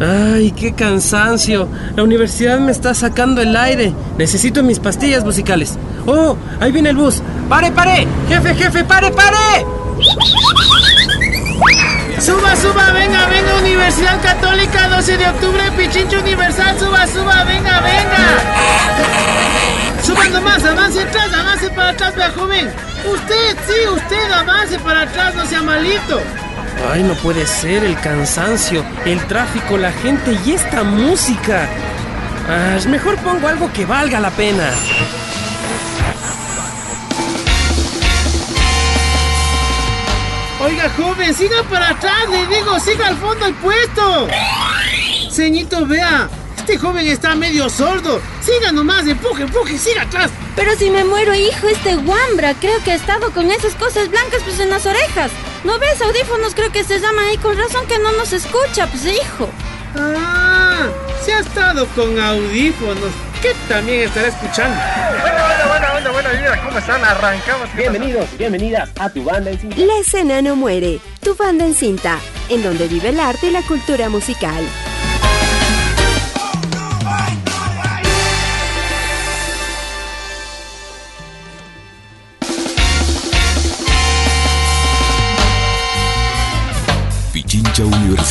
Ay, qué cansancio. La universidad me está sacando el aire. Necesito mis pastillas musicales. Oh, ahí viene el bus. ¡Pare, pare! ¡Jefe, jefe, pare, pare! Suba, suba, venga, venga, Universidad Católica, 12 de octubre, Pichincho Universal, suba, suba, venga, venga. Suba nomás, avance atrás, avance para atrás, vea joven. Usted, sí, usted, avance para atrás, no sea malito. Ay, no puede ser el cansancio, el tráfico, la gente y esta música. Ah, mejor pongo algo que valga la pena. Oiga, joven, siga para atrás, le digo, siga al fondo el puesto. Ceñito, vea, este joven está medio sordo. Siga nomás, empuje, empuje, siga atrás. Pero si me muero, hijo, este guambra, creo que ha estado con esas cosas blancas pues en las orejas. ¿No ves? Audífonos creo que se llama ahí, con razón que no nos escucha, pues hijo. Ah, se ha estado con audífonos. ¿Qué también estará escuchando? Bueno, bueno, bueno, bueno, bueno, ¿cómo están? Arrancamos. Bienvenidos, bienvenidas a tu banda en cinta. La escena no muere, tu banda en cinta, en donde vive el arte y la cultura musical.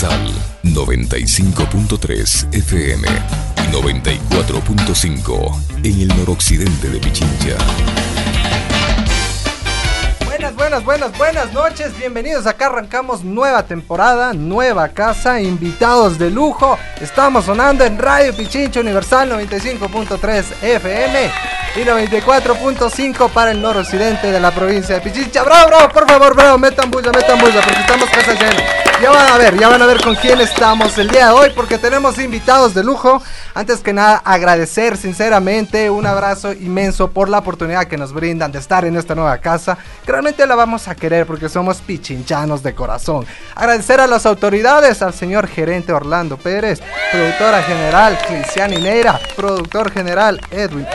Universal 95.3 FM y 94.5 en el noroccidente de Pichincha. Buenas, buenas, buenas, buenas noches. Bienvenidos. Acá arrancamos nueva temporada, nueva casa, invitados de lujo. Estamos sonando en Radio Pichincha Universal 95.3 FM y 94.5 para el noroccidente de la provincia de Pichincha. Bravo, bravo, por favor, bravo, metan bulla, metan bulla, porque estamos casa llena. Ya van a ver, ya van a ver con quién estamos el día de hoy, porque tenemos invitados de lujo. Antes que nada, agradecer sinceramente un abrazo inmenso por la oportunidad que nos brindan de estar en esta nueva casa. Realmente la vamos a querer porque somos pichinchanos de corazón. Agradecer a las autoridades, al señor gerente Orlando Pérez, productora general Cristian Neira, productor general Edwin.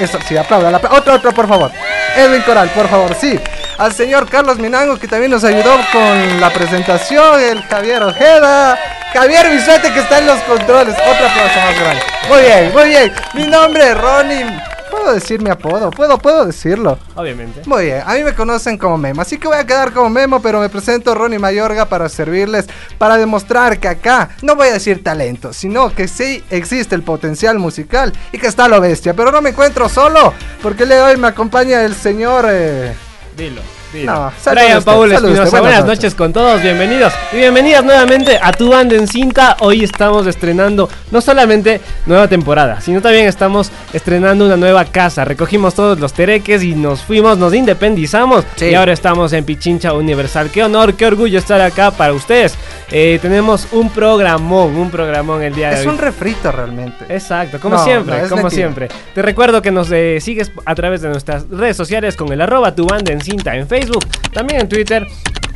Eso, sí, aplauda. Otro, otro, por favor. Edwin Coral, por favor, sí. Al señor Carlos Minango, que también nos ayudó con la presentación. El Javier Ojeda. Javier Vicente, que está en los controles. Otro aplauso más grande. Muy bien, muy bien. Mi nombre es Ronnie. ¿Puedo decir mi apodo? ¿Puedo, puedo decirlo? Obviamente. Muy bien, a mí me conocen como Memo, así que voy a quedar como Memo, pero me presento Ronnie Mayorga para servirles, para demostrar que acá no voy a decir talento, sino que sí existe el potencial musical y que está lo bestia. Pero no me encuentro solo, porque de hoy me acompaña el señor... Eh... Dilo. No, Brian Paul Espinosa, buenas, noches. con todos, bienvenidos y bienvenidas nuevamente a Tu Banda en Cinta. Hoy estamos estrenando no solamente nueva temporada, sino también estamos estrenando una nueva casa. Recogimos todos los tereques y nos fuimos, nos independizamos Sí. y ahora estamos en Pichincha Universal. Qué honor, qué orgullo estar acá para ustedes. Eh, tenemos un programón, un programón el día de Es hoy. un refrito realmente. Exacto, como No, siempre, no, es como mentira. siempre. Te recuerdo que nos eh, sigues a través de nuestras redes sociales con el arroba tu banda en cinta en Facebook, también en Twitter,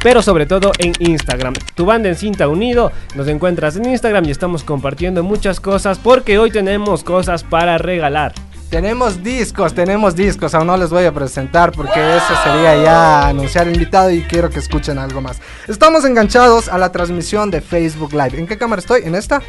pero sobre todo en Instagram. Tu banda en cinta unido, nos encuentras en Instagram y estamos compartiendo muchas cosas porque hoy tenemos cosas para regalar. Tenemos discos, tenemos discos, aún no les voy a presentar porque eso sería ya anunciar invitado y quiero que escuchen algo más. Estamos enganchados a la transmisión de Facebook Live. ¿En qué cámara estoy? ¿En esta?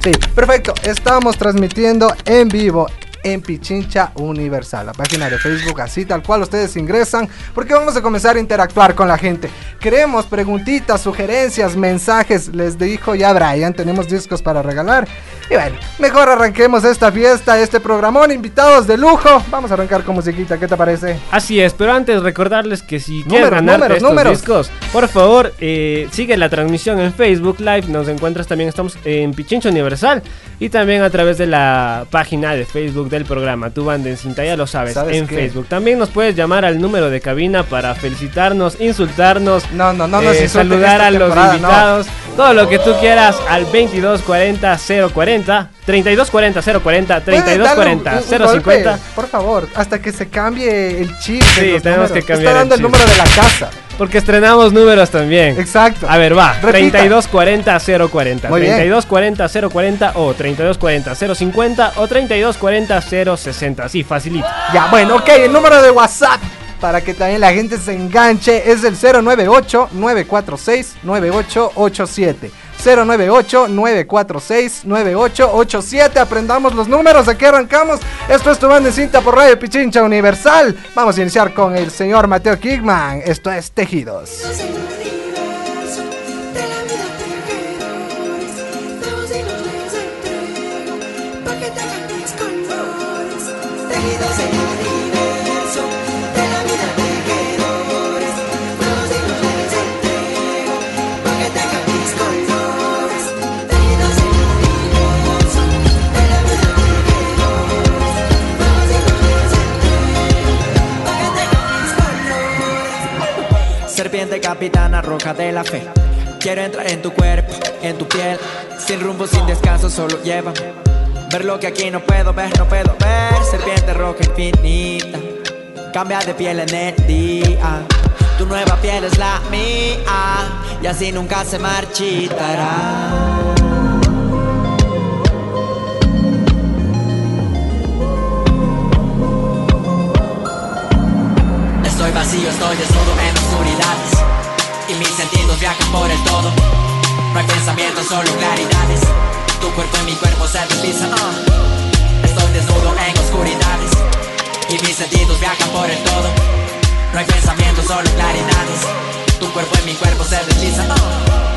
Sí, perfecto. Estamos transmitiendo en vivo en Pichincha Universal, la página de Facebook, así tal cual ustedes ingresan, porque vamos a comenzar a interactuar con la gente. Queremos preguntitas, sugerencias, mensajes. Les dijo ya Brian, tenemos discos para regalar. Y bueno, mejor arranquemos esta fiesta, este programón, invitados de lujo. Vamos a arrancar con musiquita, ¿qué te parece? Así es, pero antes recordarles que si quieres Números, ganar números, estos números. discos, por favor, eh, sigue la transmisión en Facebook Live. Nos encuentras también, estamos en Pichincha Universal y también a través de la página de Facebook del programa Tu Banda en Cinta, ya lo sabes, ¿Sabes en qué? Facebook. También nos puedes llamar al número de cabina para felicitarnos, insultarnos, No, no, no eh, saludar a los no. invitados, todo lo que tú quieras al 2240 040, 3240 040, ¿Puede darle 3240 un- un- un 050. golpe? Por favor, hasta que se cambie el chip. Sí, tenemos números. que cambiar Está dando el el, número de la casa. Porque estrenamos números también. Exacto. A ver, va. Repita. 3240 040. Muy bien. 3240 040 o 3240 050 o 3240 060. Sí, facilito. Ya, bueno, ok, el número de WhatsApp para que también la gente se enganche es el 098-946-9887. 098-946-9887. Aprendamos los números, aquí arrancamos. Esto es tu banda de cinta por Radio Pichincha Universal. Vamos a iniciar con el señor Mateo Kigman. Esto es Tejidos. Serpiente capitana roja de la fe. Quiero entrar en tu cuerpo, en tu piel. Sin rumbo, sin descanso, solo lleva. Ver lo que aquí no puedo ver, no puedo ver. Serpiente roja infinita. Cambia de piel en el día. Tu nueva piel es la mía. Y así nunca se marchitará. Estoy vacío, estoy desnudo en mis sentidos viajan por el todo. No hay pensamientos, solo claridades. Tu cuerpo y mi cuerpo se deslizan. Uh. Estoy desnudo en oscuridades. Y mis sentidos viajan por el todo. No hay pensamientos, solo claridades. Tu cuerpo y mi cuerpo se deslizan. Uh.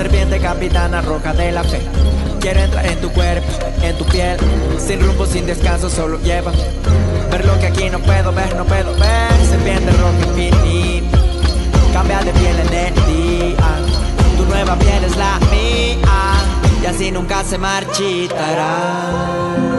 Serpiente capitana roja de la fe. Quiero entrar en tu cuerpo, en tu piel. Sin rumbo, sin descanso, solo lleva. Ver lo que aquí no puedo ver, no puedo ver. Serpiente roja infinita. Cambia de piel en el día. Tu nueva piel es la mía. Y así nunca se marchitará.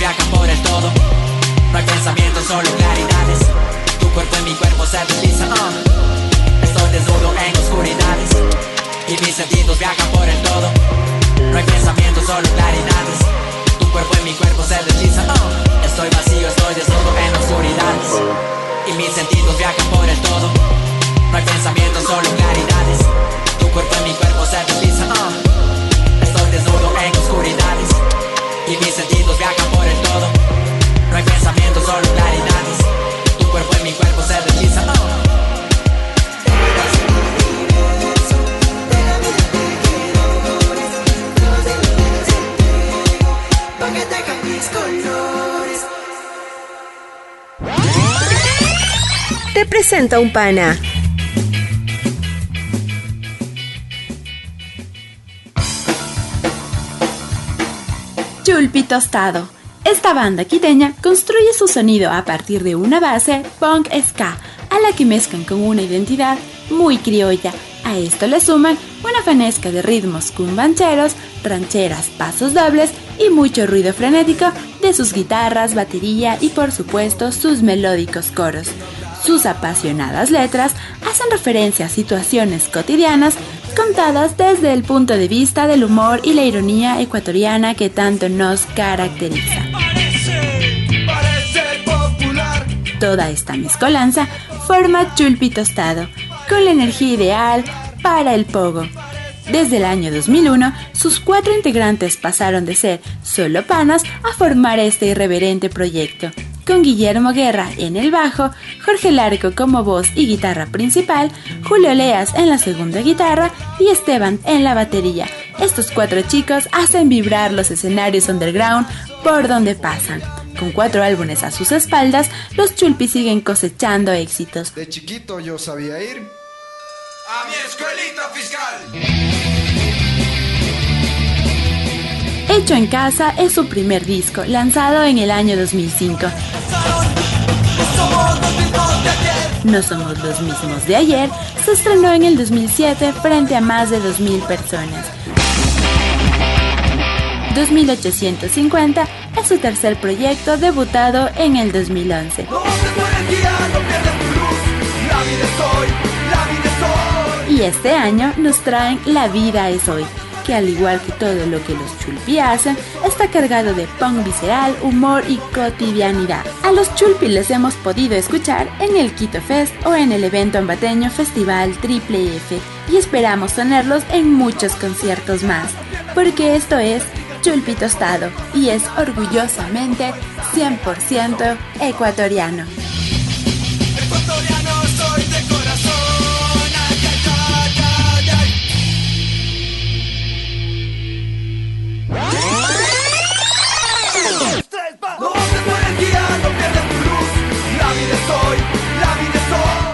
Viajan por el todo. No hay pensamientos, solo claridades. Tu cuerpo y mi cuerpo se deslizan uh. Estoy desnudo en oscuridades. Y mis sentidos viajan por el todo. No hay pensamientos, solo claridades. Tu cuerpo y mi cuerpo se deslizan uh. Estoy vacío, estoy desnudo en oscuridades. Y mis sentidos viajan por el todo. No hay pensamientos, solo claridades. Tu cuerpo y mi cuerpo se deslizan uh. Estoy desnudo en oscuridades. Y mis sentidos viajan por presenta un pana. Chulpi Tostado. Esta banda quiteña construye su sonido a partir de una base punk ska, a la que mezclan con una identidad muy criolla. A esto le suman una fanesca de ritmos cumbancheros, rancheras, pasos dobles y mucho ruido frenético de sus guitarras, batería y por supuesto sus melódicos coros. Sus apasionadas letras hacen referencia a situaciones cotidianas contadas desde el punto de vista del humor y la ironía ecuatoriana que tanto nos caracteriza. Toda esta mezcolanza forma Chulpi Tostado, con la energía ideal para el pogo. Desde el año 2001, sus cuatro integrantes pasaron de ser solo panas a formar este irreverente proyecto. Con Guillermo Guerra en el bajo, Jorge Larco como voz y guitarra principal, Julio Leas en la segunda guitarra y Esteban en la batería. Estos cuatro chicos hacen vibrar los escenarios underground por donde pasan. Con cuatro álbumes a sus espaldas, los Chulpi siguen cosechando éxitos. De chiquito yo sabía ir a mi escuelita fiscal. Hecho en Casa es su primer disco, lanzado en el año 2005. No somos los mismos de ayer, se estrenó en el 2007 frente a más de 2.000 personas. 2850 es su tercer proyecto debutado en el 2011. Y este año nos traen La vida es hoy, que al igual que todo lo que los Chulpi hacen, está cargado de punk visceral, humor y cotidianidad. A los Chulpi les hemos podido escuchar en el Quito Fest o en el evento ambateño Festival Triple F y esperamos tenerlos en muchos conciertos más, porque esto es Chulpi Tostado y es orgullosamente 100% ecuatoriano.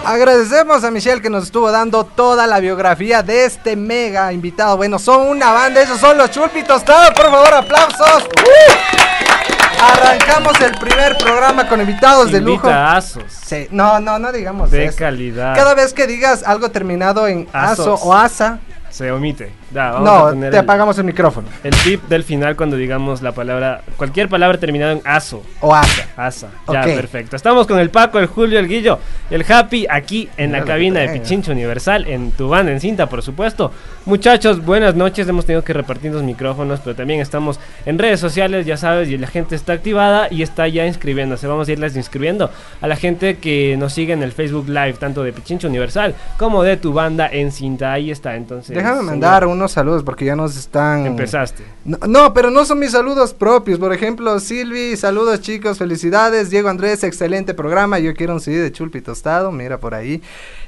Agradecemos a Michelle que nos estuvo dando toda la biografía de este mega invitado. Bueno, son una banda, esos son los Chulpi Tostados. Por favor, aplausos. ¡Uh! Arrancamos el primer programa con invitados de lujo. Invitaazos. Sí, no, no, no digamos De eso. calidad. Cada vez que digas algo terminado en aso o asa, Se omite. Da, vamos a no, poner te el- apagamos el micrófono. El tip del final cuando digamos la palabra, cualquier palabra terminada en aso. O asa. Asa. Ya, perfecto. Estamos con el Paco, el Julio, el Guillo y el Happy aquí en la Mira cabina de. Pichincho Universal, en tu banda en cinta, por supuesto. Muchachos, buenas noches. Hemos tenido que repartir los micrófonos, pero también estamos en redes sociales, ya sabes, y la gente está activada y está ya inscribiéndose. Vamos a irles inscribiendo a la gente que nos sigue en el Facebook Live, tanto de Pichincho Universal como de tu banda en cinta. Ahí está, entonces. Déjame señor, mandar unos saludos porque ya nos están. Empezaste. No, no, pero no son mis saludos propios. Por ejemplo, Silvi, saludos chicos, felicidades. Diego Andrés, excelente programa. Yo quiero un CD de Chulpi Tostado, mira por ahí.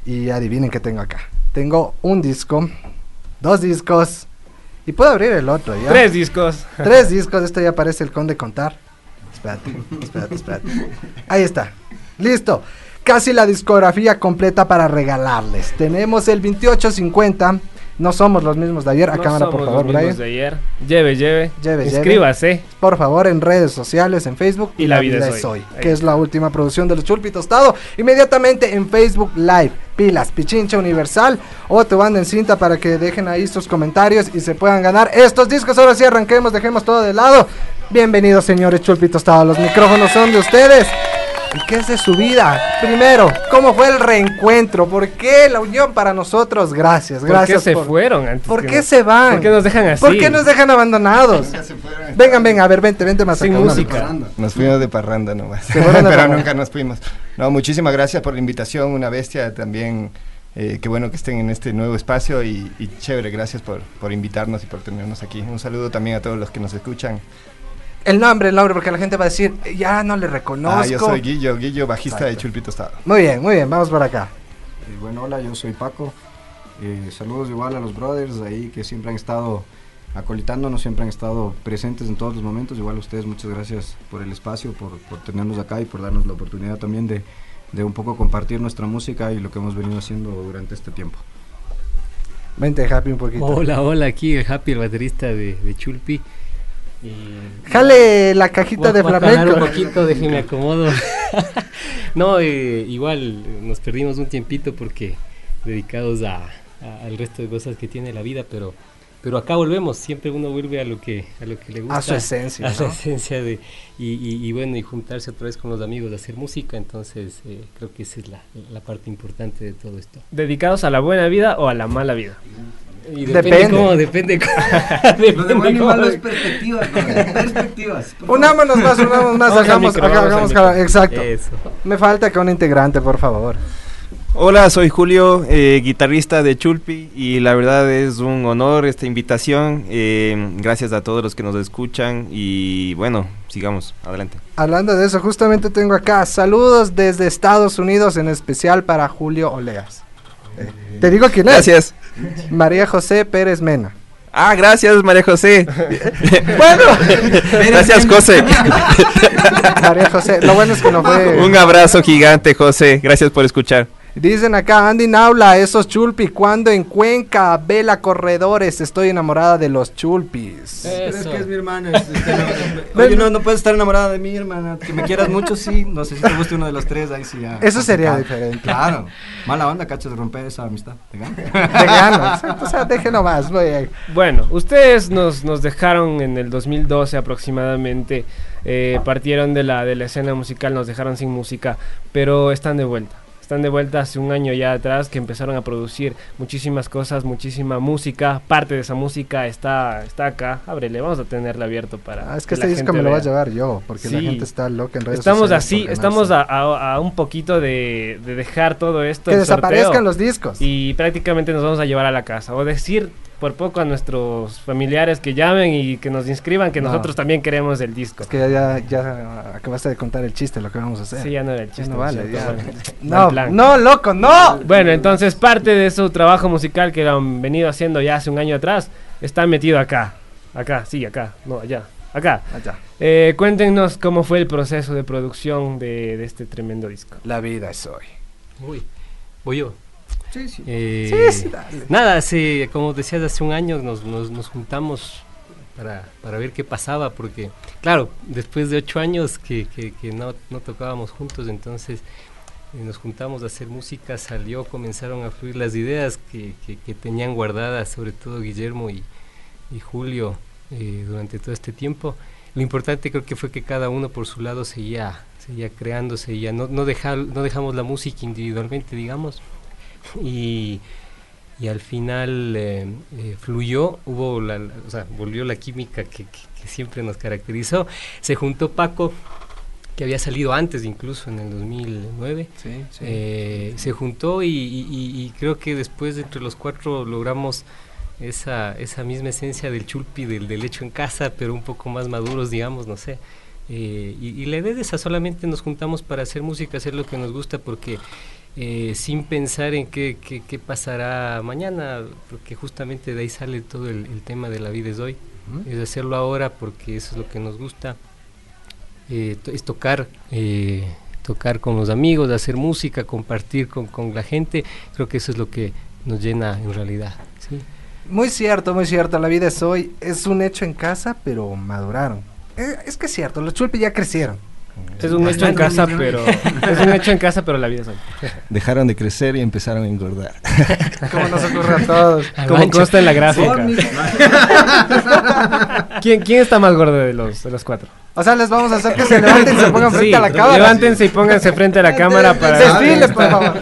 Y adivinen qué tengo acá. Tengo un disco, dos discos. Y puedo abrir el otro, ¿ya? Tres discos. Tres discos, esto ya parece el conde contar. Espérate, espérate, espérate. Ahí está. Listo. Casi la discografía completa para regalarles. Tenemos el 2850. No somos los mismos de ayer. A No cámara, por favor, los mismos Brian. de ayer. Lleve, lleve. Lleve, lleve. Inscríbase. Por favor, en redes sociales, en Facebook. Y La Vida es Hoy. que es la última producción de los Chulpi Tostado. Inmediatamente en Facebook Live. Pilas, Pichincha Universal o tu banda en cinta para que dejen ahí sus comentarios y se puedan ganar estos discos. Ahora sí arranquemos, dejemos todo de lado. Bienvenidos, señores Chulpi Tostado. Los micrófonos son de ustedes. ¿Y qué es de su vida? Primero, ¿cómo fue el reencuentro? ¿Por qué la unión para nosotros? Gracias, ¿Por qué gracias. se fueron antes ¿Por qué se van? ¿Por qué nos dejan así? ¿Por qué nos dejan abandonados? Vengan, vengan, a ver, vente, vente más Sin acá. música. Nos fuimos de parranda nomás. Se fueron de Pero parranda. nunca nos fuimos. No, muchísimas gracias por la invitación, una bestia también. eh, qué bueno que estén en este nuevo espacio y, y chévere, gracias por, por invitarnos y por tenernos aquí. Un saludo también a todos los que nos escuchan. El nombre, el nombre, porque la gente va a decir, ya no le reconozco. Ah, yo soy Guillo, Guillo, bajista de Exacto. Chulpito Estado. Muy bien, muy bien, vamos por acá. Eh, bueno, hola, yo soy Paco. Eh, saludos igual a los brothers ahí que siempre han estado acolitándonos, siempre han estado presentes en todos los momentos. Igual a ustedes, muchas gracias por el espacio, por, por tenernos acá y por darnos la oportunidad también de, de un poco compartir nuestra música y lo que hemos venido haciendo durante este tiempo. Vente, Happy, un poquito. Hola, hola, aquí el Happy, el baterista de, de Chulpi. Y- Jale la cajita de flamenco. un poquito, déjenme acomodo. no, eh, igual eh, nos perdimos un tiempito porque dedicados a, a- al resto de cosas que tiene la vida, pero pero acá volvemos, siempre uno vuelve a lo que a lo que le gusta, A su esencia, a su esencia de y, y- y bueno y juntarse otra vez con los amigos, de hacer música, entonces eh, creo que esa es la, la parte importante de todo esto. ¿Dedicados a la buena vida o a la mala vida? Y depende, Depende. cómo, depende cómo, depende cómo- perspectivas, perspectivas. Unámonos más, unámonos más, hagamos, micro, hagamos jala- exacto. Eso. Me falta que un integrante, por favor. Hola, soy Julio, eh, guitarrista de Chulpi y la verdad es un honor esta invitación. eh, gracias a todos los que nos escuchan y bueno, sigamos adelante. Hablando de eso, justamente tengo acá saludos desde Estados Unidos, en especial para Julio Oleas. Te digo quién es. Gracias. María José Pérez Mena. Ah, gracias María José. Bueno. gracias José. María José, lo bueno es que no fue. un abrazo gigante José, gracias por escuchar. Dicen acá, Andy Naula, esos chulpi, cuando en Cuenca, Vela Corredores, estoy enamorada de los chulpis. Pero es que es mi hermana. es- es- Oye, no, no puedes estar enamorada de mí, hermana. Que me quieras mucho, sí. No sé si te guste uno de los tres, ahí sí ya. Eso sería diferente. Claro. Mala onda, cachas, de romper esa amistad. ¿Te gano? De ganas. O sea, déjenlo más. muy bien. Bueno, ustedes nos, nos dejaron en el 2012 aproximadamente, eh, partieron de la, de la escena musical, nos dejaron sin música, pero están de vuelta. Están de vuelta hace un año ya atrás que empezaron a producir muchísimas cosas, muchísima música. Parte de esa música está, está acá. Ábrele, vamos a tenerla abierto para. Ah, es que este disco me lo voy a llevar yo, porque la gente está loca en redes Estamos sociales así, estamos ganarse. a, a- un poquito de, de dejar todo esto. Que sorteo, desaparezcan los discos. Y prácticamente nos vamos a llevar a la casa. O decir por poco a nuestros familiares que llamen y que nos inscriban que No. nosotros también queremos el disco. Es que ya, ya acabaste de contar el chiste, lo que vamos a hacer. Sí, ya no era el chiste. no vale, ya. No, no, loco, no. Bueno, entonces parte de su trabajo musical que lo han venido haciendo ya hace un año atrás está metido acá. Acá, sí, acá. No, allá. Acá. Allá. Eh, cuéntenos cómo fue el proceso de producción de, de este tremendo disco. La vida es hoy. Uy, voy yo. Sí, sí. Eh, Sí, sí, dale. Nada, hace, como decías, hace un año nos, nos, nos juntamos para, para ver qué pasaba, porque, claro, después de ocho años que, que, que no, no tocábamos juntos, entonces eh, nos juntamos a hacer música, salió, comenzaron a fluir las ideas que, que, que tenían guardadas, sobre todo Guillermo y, y Julio, eh, durante todo este tiempo. Lo importante creo que fue que cada uno por su lado seguía, seguía creando, seguía, no, no, dejar, no dejamos la música individualmente, digamos, y, y al final eh, eh, fluyó, hubo la, o sea, volvió la química que, que- que siempre nos caracterizó. Se juntó Paco, que había salido antes incluso en el 2009. Sí, sí. Eh, se juntó y, y- y- creo que después entre los cuatro logramos esa, esa misma esencia del chulpi, del, del hecho en casa, pero un poco más maduros, digamos, no sé. Eh, y, y la idea es esa, solamente nos juntamos para hacer música, hacer lo que nos gusta, porque eh, sin pensar en qué, qué, qué pasará mañana, porque justamente de ahí sale todo el, el tema de la vida es hoy. Es hacerlo ahora porque eso es lo que nos gusta. Eh, to- es tocar, eh, tocar con los amigos, hacer música, compartir con, con la gente. Creo que eso es lo que nos llena en realidad. ¿sí? Muy cierto, muy cierto. La vida es hoy. Es un hecho en casa, pero maduraron. Es que es cierto, los chulpi ya crecieron. Es un hecho en casa, pero es un hecho en casa, pero la vida es hoy. Dejaron de crecer y empezaron a engordar. Como nos ocurre a todos. Como consta en la gráfica. ¿Quién, ¿Quién está más gordo de los, de los cuatro? O sea, les vamos a hacer que se levanten y se pongan frente Sí, a la cámara. Levántense y pónganse frente a la cámara para Desfiles, por favor.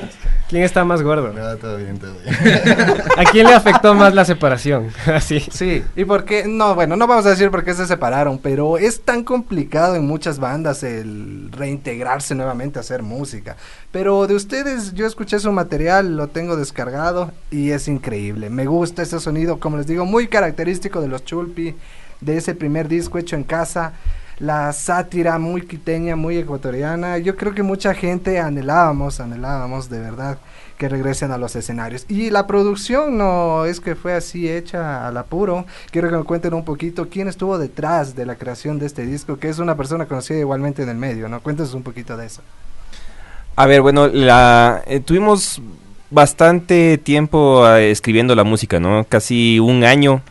¿Quién está más gordo? No, todo bien, todo bien. ¿A quién le afectó más la separación? Así. Sí, y por qué, no, bueno, no vamos a decir por qué se separaron, pero es tan complicado en muchas bandas el reintegrarse nuevamente a hacer música. Pero de ustedes, yo escuché su material, lo tengo descargado y es increíble. Me gusta ese sonido, como les digo, muy característico de los Chulpi, de ese primer disco hecho en casa. La sátira muy quiteña, muy ecuatoriana. Yo creo que mucha gente anhelábamos, anhelábamos de verdad que regresen a los escenarios. Y la producción no es que fue así hecha al apuro. Quiero que me cuenten un poquito quién estuvo detrás de la creación de este disco, que es una persona conocida igualmente en el medio, ¿no? Cuéntenos un poquito de eso. A ver, bueno, la, eh, tuvimos bastante tiempo eh, escribiendo la música, ¿no? Casi un año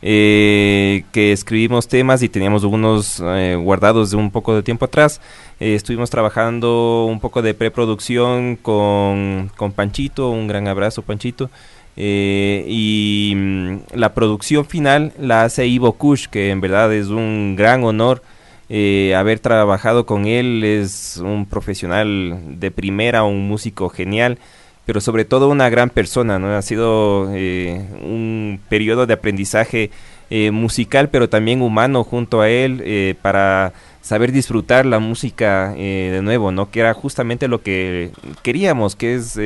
eh, que escribimos temas y teníamos unos eh, guardados de un poco de tiempo atrás. Eh, estuvimos trabajando un poco de preproducción con, con Panchito, un gran abrazo Panchito. Y mm, la producción final la hace Ivo Kush, que en verdad es un gran honor haber trabajado con él. Es un profesional de primera, un músico genial, pero sobre todo una gran persona. ¿no? Ha sido eh, un periodo de aprendizaje eh, musical, pero también humano junto a él eh, para saber disfrutar la música de nuevo, ¿no? Que era justamente lo que queríamos, que es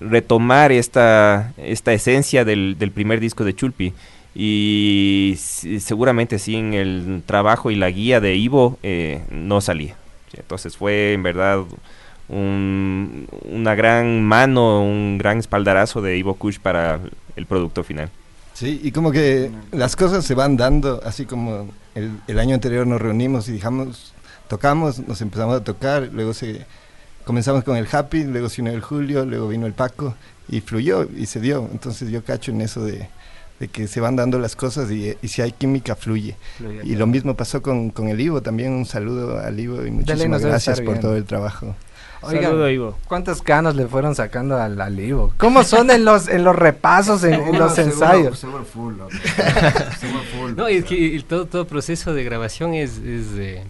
retomar esta, esta esencia del, del primer disco de Chulpi. Y seguramente sin el trabajo y la guía de Ivo eh, no salía. Entonces fue en verdad un- una gran mano, un gran espaldarazo de Ivo Kush para el producto final. Sí, y como que las cosas se van dando, así como el, el año anterior nos reunimos y dijamos, tocamos, nos empezamos a tocar, luego se comenzamos con el Happy, luego se unió el Julio, luego vino el Paco y fluyó y se dio. Entonces yo cacho en eso de, de que se van dando las cosas y, y si hay química fluye. Fluye, y claro. lo mismo pasó con, con el Ivo, también un saludo al Ivo y muchísimas debe gracias por todo el trabajo. Oigan, Saludo, Ivo. ¿Cuántas canas le fueron sacando al, al Ivo? ¿Cómo son en los, en los repasos, en, en los Seguro, ensayos? seguro full, loco. Seguro full. No, es que el todo, todo proceso de grabación es, es, eh,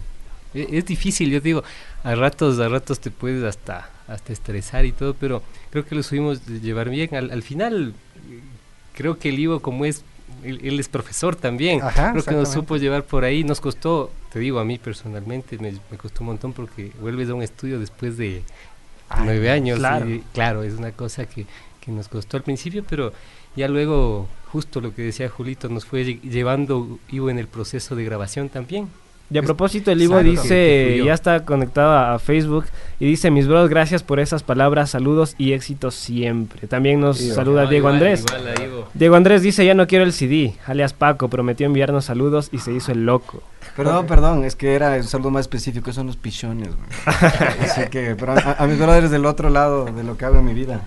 e- es difícil, yo digo, a ratos, a ratos te puedes hasta, hasta estresar y todo, pero creo que lo subimos de llevar bien. Al, al final, creo que el Ivo, como es, él, él es profesor también, Ajá, creo que nos supo llevar por ahí, nos costó, te digo, a mí personalmente me, me costó un montón porque vuelves a un estudio después de Ay, nueve años, claro. y claro, es una cosa que, que nos costó al principio, pero ya luego, justo lo que decía Julito, nos fue lle- llevando Ivo en el proceso de grabación también. Y a propósito, el Ivo dice, ya está conectado a, a Facebook y dice, mis bros, gracias por esas palabras, saludos y éxitos siempre. También nos Ivo. saluda Igual, Diego igual, Andrés. igual a Ivo. Diego Andrés dice, ya no quiero el CD, alias Paco, prometió enviarnos saludos y se hizo el loco. Perdón, perdón, es que era un saludo más específico, son los pichones, güey. Así que, pero a, a mis brothers del otro lado de lo que hago en mi vida.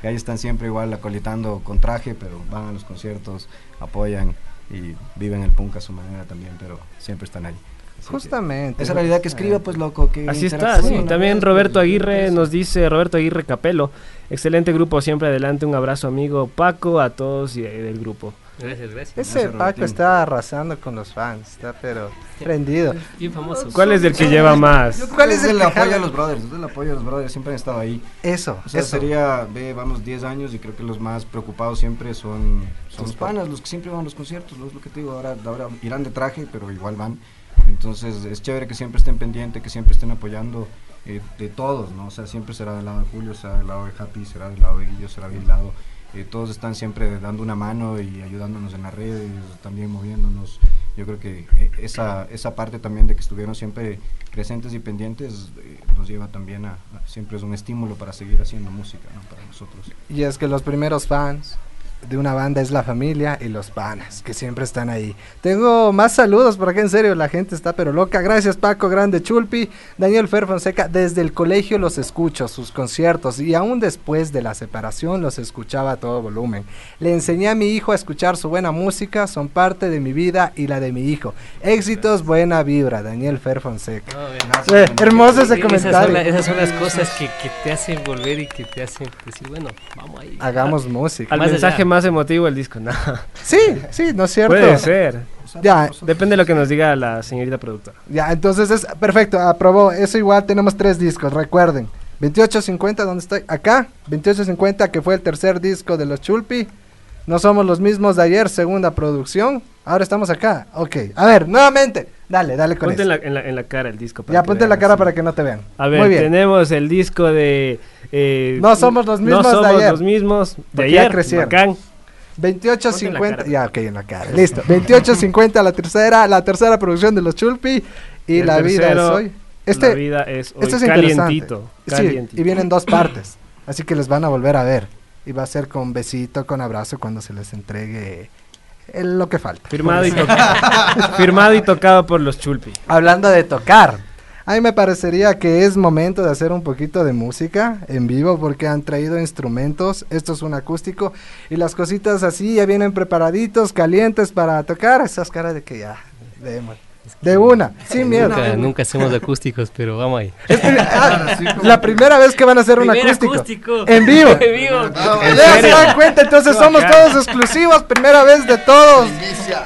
que ahí están siempre igual acolitando con traje, pero van a los conciertos, apoyan y viven el punk a su manera también, pero siempre están ahí. Así que Justamente. Esa realidad que escriba, pues loco. Que Así está, sí. También Roberto Aguirre nos dice, Roberto Aguirre Capelo, excelente grupo, siempre adelante, un abrazo amigo Paco, a todos y eh, del grupo. Gracias, gracias. Ese Gracias, Paco está arrasando con los fans, está pero prendido. Bien famoso. ¿Cuál es el que lleva más? Yo ¿Cuál es es el que apoyo a los brothers, es el apoyo a los brothers, siempre han estado ahí. Eso, O sea, eso. sería, ve, vamos 10 años y creo que los más preocupados siempre son, son los panas, los que siempre van a los conciertos, ¿no? es lo que te digo, ahora, ahora irán de traje, pero igual van. Entonces es chévere que siempre estén pendientes, que siempre estén apoyando eh, de todos, ¿no? O sea, siempre será del lado de Julio, será del lado de Happy, será del lado de Guillo, será del lado. Eh, todos están siempre dando una mano y ayudándonos en las redes, también moviéndonos. Yo creo que eh, esa, esa parte también de que estuvieron siempre presentes y pendientes eh, nos lleva también a, a- siempre es un estímulo para seguir haciendo música, ¿no? Para nosotros. Y es que los primeros fans de una banda es la familia y los panas, que siempre están ahí. Tengo más saludos por acá, en serio, la gente está pero loca. Gracias Paco Grande Chulpi, Daniel Fer Fonseca, desde el colegio los escucho, sus conciertos, y aún después de la separación los escuchaba a todo volumen. Le enseñé a mi hijo a escuchar su buena música, son parte de mi vida y la de mi hijo. Éxitos, buena vibra, Daniel Fer Fonseca. No, ven. Eh, hermoso ese Esas son, comentario. la- esas son las cosas que, que te hacen volver y que te hacen decir, bueno, vamos ahí. Hagamos música. Al mensaje. Más emotivo el disco, no. Sí, sí, ¿no es cierto? Puede ser. Ya, Depende de lo que nos diga la señorita productora. Ya, entonces es perfecto, aprobó. Eso igual tenemos tres discos, recuerden. 2850, ¿dónde estoy? Acá, 2850, que fue el tercer disco de los Chulpi. No somos los mismos de ayer, segunda producción. Ahora estamos acá. Ok, a ver, nuevamente. Dale, dale con Ponte en eso. la, en, la, en la cara el disco. para Ya, ponte la vean, cara para que no te vean. A ver, Muy bien. tenemos el disco de... eh, No somos los mismos No de somos ayer. los mismos de Porque ya ayer. crecieron. bacán. 2850, Ponte en la ya, ok, en la cara. Listo. 2850, la tercera, la tercera producción de los Chulpi. Y El la vida es tercero, hoy. Este, La vida es hoy Este es calientito. interesante. Sí, calientito. y vienen dos partes. Así que les van a volver a ver. Y va a ser con besito, con abrazo cuando se les entregue el- lo que falta. Firmado y, toca- firmado y tocado por los Chulpi. Hablando de tocar. A me parecería que es momento de hacer un poquito de música en vivo porque han traído instrumentos. Esto es un acústico y las cositas así ya vienen preparaditos, calientes para tocar. Esas caras de que ya, demos. De una, sin miedo. Nunca, nunca hacemos acústicos, pero vamos ahí. Ah, la primera vez que van a hacer un acústico. acústico. En vivo. En vivo. Ya se dan cuenta, entonces somos todos exclusivos, primera vez de todos.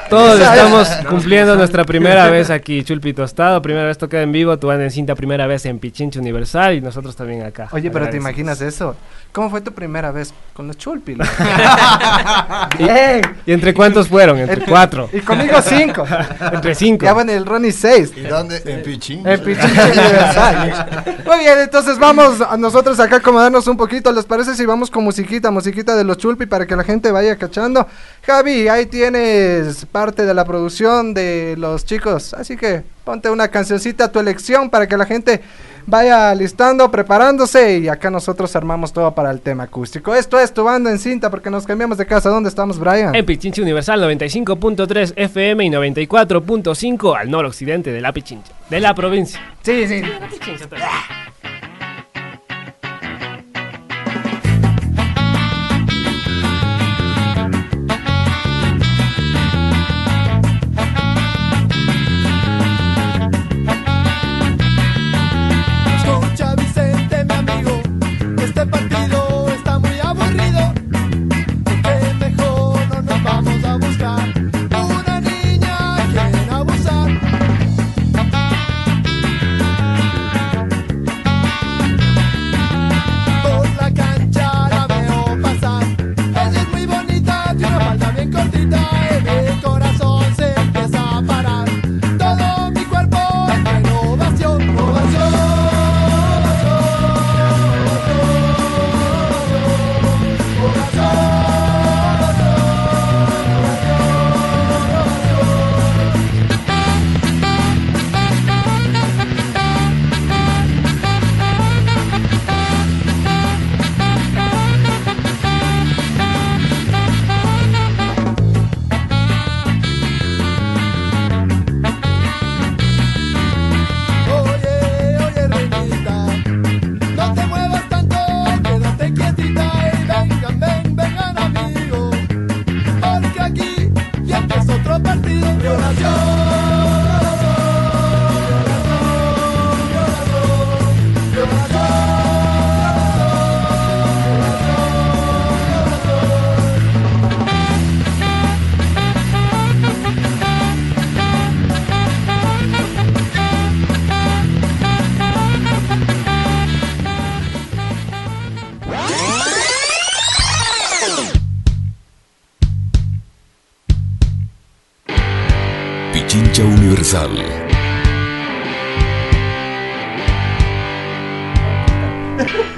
Todos estamos cumpliendo nuestra primera vez aquí, Chulpi Tostado. Primera vez tocada en vivo, tu banda en cinta, primera vez en Pichincha Universal y nosotros también acá. Oye, pero ¿te imaginas eso? ¿Cómo fue tu primera vez con los Chulpi? Bien. ¿Y entre cuántos fueron? Entre cuatro. Y conmigo cinco. Entre cinco. Ya el Ronnie 6. ¿Y dónde? En Pichín. En Pichincha Universal. Muy bien, entonces vamos a nosotros acá a acomodarnos un poquito. ¿Les parece si vamos con musiquita, musiquita de los Chulpi para que la gente vaya cachando? Javi, ahí tienes parte de la producción de los chicos. Así que ponte una cancioncita a tu elección para que la gente vaya listando, preparándose y acá nosotros armamos todo para el tema acústico. Esto es tu banda en cinta porque nos cambiamos de casa. ¿Dónde estamos, Brian? En Pichincha Universal 95.3 FM y 94.5 al noroccidente de la Pichincha, de la provincia. Sí, sí. La Pichincha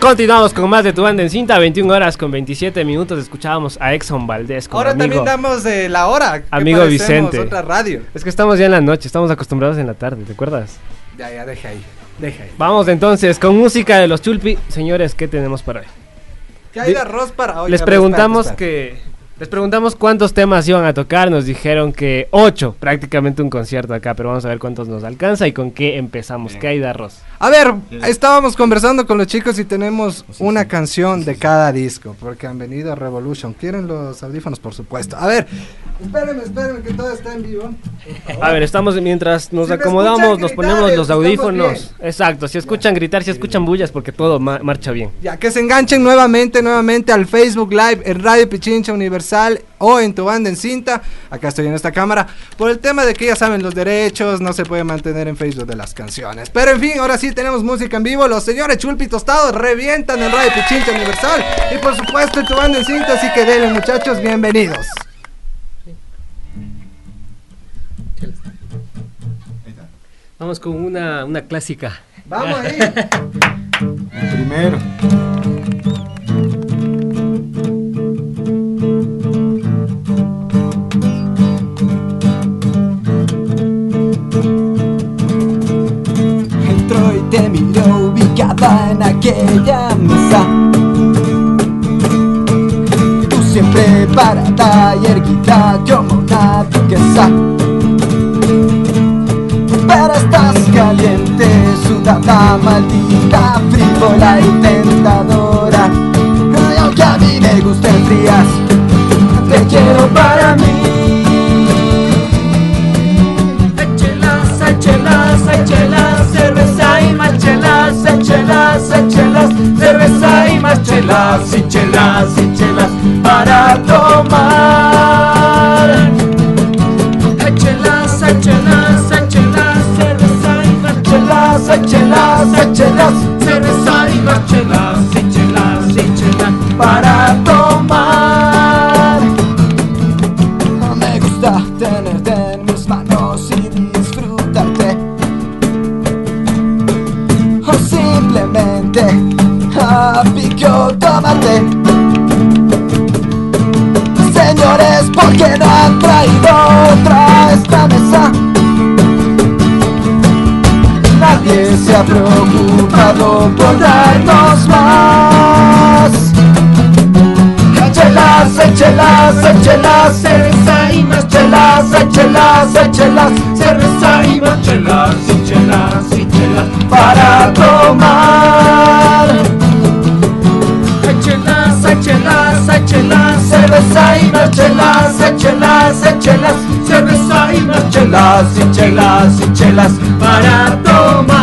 Continuamos con más de tu banda en cinta, 21 horas con 27 minutos. Escuchábamos a Exxon Valdés. con Ahora amigo, también damos de la hora. Amigo Vicente. Otra radio. Es que estamos ya en la noche, estamos acostumbrados en la tarde, ¿te acuerdas? Ya, ya, deja ahí. Deja ahí. Vamos entonces con música de los Chulpi. Señores, ¿qué tenemos para hoy? ¿Qué hay de arroz para hoy? Les preguntamos que les preguntamos cuántos temas iban a tocar, nos dijeron que ocho, prácticamente un concierto acá, pero vamos a ver cuántos nos alcanza y con qué empezamos. ¿Qué hay de arroz? A ver, estábamos conversando con los chicos y tenemos una canción de cada disco, porque han venido a Revolution. ¿Quieren los audífonos? Por supuesto. A ver, espérenme, espérenme, que todo está en vivo. A ver, estamos mientras nos Si acomodamos, nos gritar, ponemos los audífonos. Exacto, si escuchan gritar, si escuchan bullas, porque todo ma- marcha bien. Ya, que se enganchen nuevamente, nuevamente al Facebook Live, en Radio Pichincha Universal o en tu banda en cinta. Acá estoy en esta cámara. Por el tema de que ya saben los derechos, no se puede mantener en Facebook de las canciones. Pero en fin, ahora sí tenemos música en vivo. Los señores Chulpi Tostados revientan en Radio Pichincha Universal. Y por supuesto en tu banda en cinta, así que denle muchachos, bienvenidos. Vamos con una, una clásica. Vamos ahí. Primero. Entró y te miró ubicada en aquella mesa. Tú siempre parada y erguida como una duquesa. Caliente, sudada, maldita, frívola y tentadora. Y aunque a mí me gusten frías, te quiero para mí. Chelas, hay chelas, hay chelas, cerveza y más chelas, hay chelas, hay chelas, cerveza y más chelas, y chelas, y chelas para tomar. Chelas, hay chelas, hay chelas, cerveza y más chelas, y chelas, y chelas para tomar. Me gusta tenerte en mis manos y disfrutarte. O simplemente a pico tomarte. Señores, ¿por qué no han Se ha preocupado por darnos más. Chelas, chelas, chelas, cerveza y más chelas, chelas, chelas, cerveza y más chelas, y chelas, para tomar. Chelas, chelas, chelas, cerveza y más chelas, chelas, chelas, cerveza y más chelas, y chelas para tomar.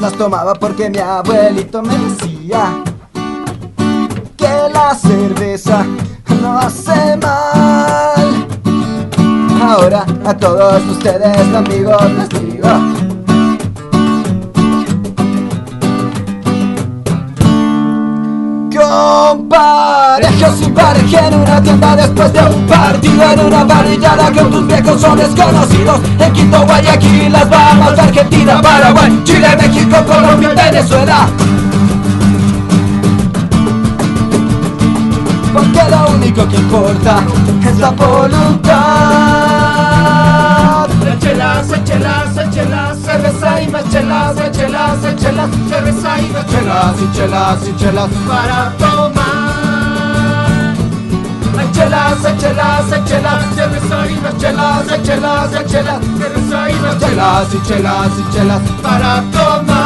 Las tomaba porque mi abuelito me decía que la cerveza no hace mal. Ahora a todos ustedes amigos les digo Comparejo pareja en una tienda después de un partido En una barrillada con tus viejos son desconocidos. En Quito, Guayaquil, Las Bahamas, Argentina, Paraguay Chile, México, Colombia, Venezuela. Porque lo único que importa es la voluntad. Chelas, chelas, chelas, cerveza y más chelas, chelas, chelas, cerveza y más chelas, y chelas, y chelas para tomar. Chelas, chelas, chelas, chelas, chelas, chelas, chelas, y chelas, y chelas para tomar.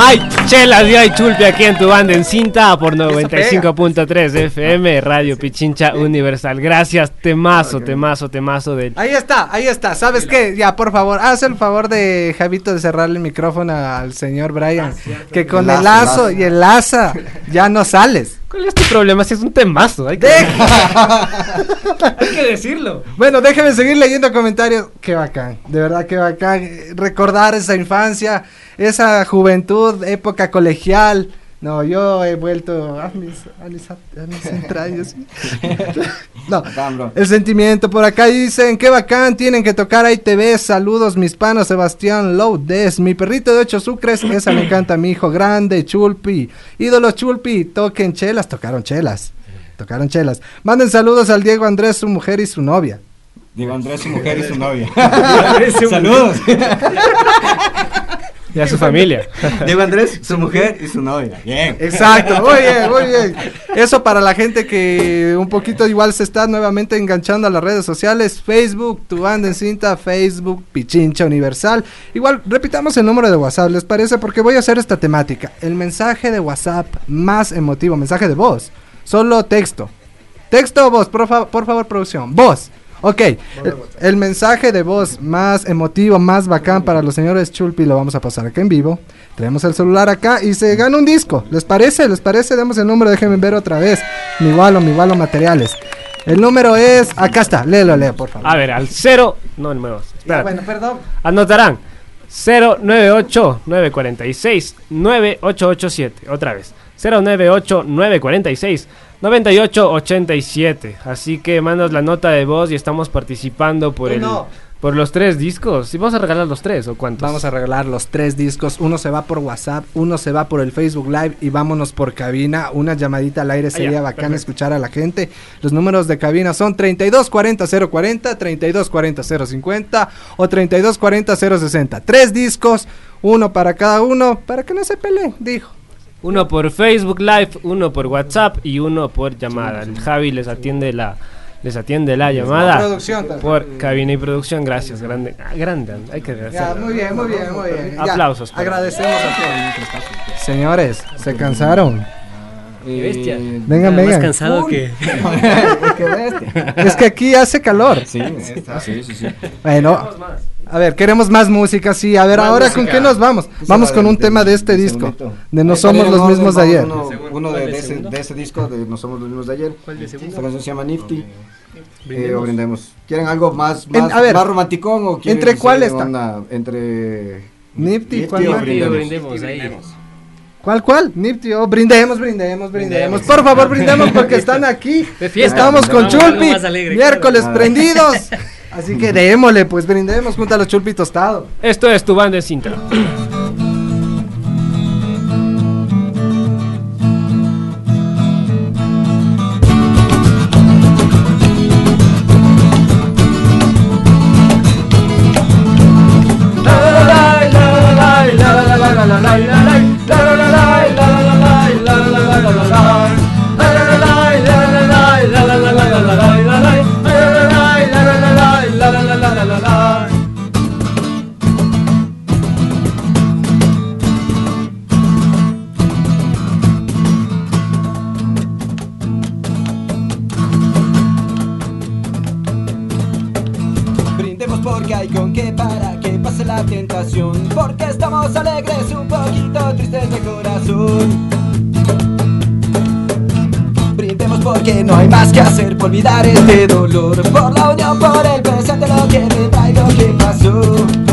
¡Ay, chelas y ay, chulpi aquí en tu banda en cinta por 95.3 FM, Radio Pichincha Universal. Gracias, temazo, temazo, temazo del... Ahí está, ahí está. ¿Sabes qué? Ya, por favor, haz el favor de Javito de cerrarle el micrófono al señor Brian. que con El el lazo, y el laza ya no sales. ¿Cuál es tu problema? Si es un temazo, hay que, hay que decirlo. Bueno, déjenme seguir leyendo comentarios. Qué bacán, de verdad que bacán. eh, Recordar esa infancia, esa juventud, época colegial. No, yo he vuelto a mis, a mis, a mis entrañas. no, el sentimiento por acá dicen, qué bacán, tienen que tocar ahí TV. Saludos, mis panos, Sebastián Loudes. Mi perrito de ocho sucres, esa me encanta, mi hijo grande, Chulpi. Ídolo Chulpi, toquen chelas, tocaron chelas. Tocaron chelas. Manden saludos al Diego Andrés, su mujer y su novia. Diego Andrés, su mujer y su novia. Saludos. Y a su familia. Diego Andrés, su mujer y su novia. Bien. Exacto, muy bien, muy bien. Eso para la gente que un poquito igual se está nuevamente enganchando a las redes sociales, Facebook, tu banda en cinta, Facebook, Pichincha Universal. Igual repitamos el número de WhatsApp, ¿les parece? Porque voy a hacer esta temática. El mensaje de WhatsApp más emotivo, mensaje de voz, solo texto. Texto o voz, por, fa- por favor, producción. Voz. Ok, el, el mensaje de voz más emotivo, más bacán para los señores Chulpi lo vamos a pasar acá en vivo. Tenemos el celular acá y se gana un disco. ¿Les parece? ¿Les parece? Demos el número, déjenme ver otra vez. Mi igualo, mi igualo materiales. El número es. Acá está, léelo, leo, por favor. A ver, al 0. No, el número. Espera. bueno, perdón. Anotarán 098-946-9887. Otra vez. 098-946-9887. Así que mandas la nota de voz y estamos participando por el. Por los tres discos. ¿Y vamos a regalar los tres o cuántos? Vamos a regalar los tres discos. Uno se va por WhatsApp, uno se va por el Facebook Live y vámonos por cabina. Una llamadita al aire sería ya, bacán perfecto. escuchar a la gente. Los números de cabina son 3240 040, 3240 050 o 3240 060. Tres discos, uno para cada uno, para que no se peleen, dijo. Uno por Facebook Live, uno por WhatsApp y uno por llamada. El Javi les atiende la les atiende la llamada producción también. por cabina y producción. Gracias, grande, ah, grande. Hay que agradecer. muy bien, muy bien, muy bien. Aplausos. por- agradecemos a todos. Señores, se cansaron. Qué bestia. Vengan, Más vengan. cansado Uy. que. Qué bestia. Es que aquí hace calor. Sí, sí, sí, sí. Bueno, a ver, queremos más música, sí. A ver, Más ahora música. con qué nos vamos? ¿Qué Vamos con un tema de este disco. De No Ahí somos los mismos de ayer. Uno, uno de, ¿Cuál de ese, de ese disco de No somos los mismos de ayer. ¿Cuál del segundo? Esta canción se llama Nifty. Brindemos. Eh, o brindemos. ¿Quieren algo más, En- más, a ver, más romanticón o quieren ¿entre cuál está? Entre Nifty, ¿cuál o brindemos? brindemos ahí. ¿Cuál, cuál? Nifty, oh, brindemos, brindemos, brindemos. Brindemos. Por favor, brindemos porque están aquí. De fiesta. Estamos con Chulpi. Miércoles claro. prendidos. Así que démosle, pues brindemos junto a los Chulpi Tostado. Esto es tu banda en cinta. Porque hay con qué para que pase la tentación. Porque estamos alegres, un poquito tristes de corazón. Brindemos porque no hay más que hacer por olvidar este dolor. Por la unión, por el presente, lo que vendrá y lo que pasó.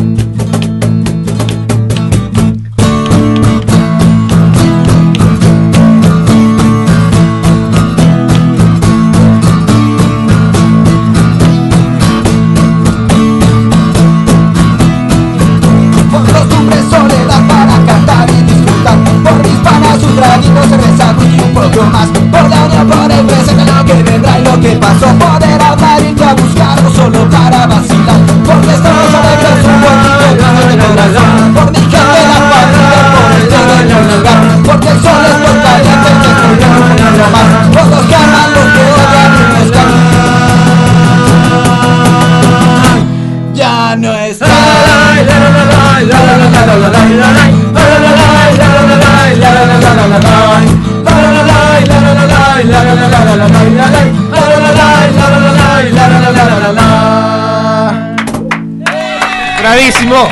Colgadísimo.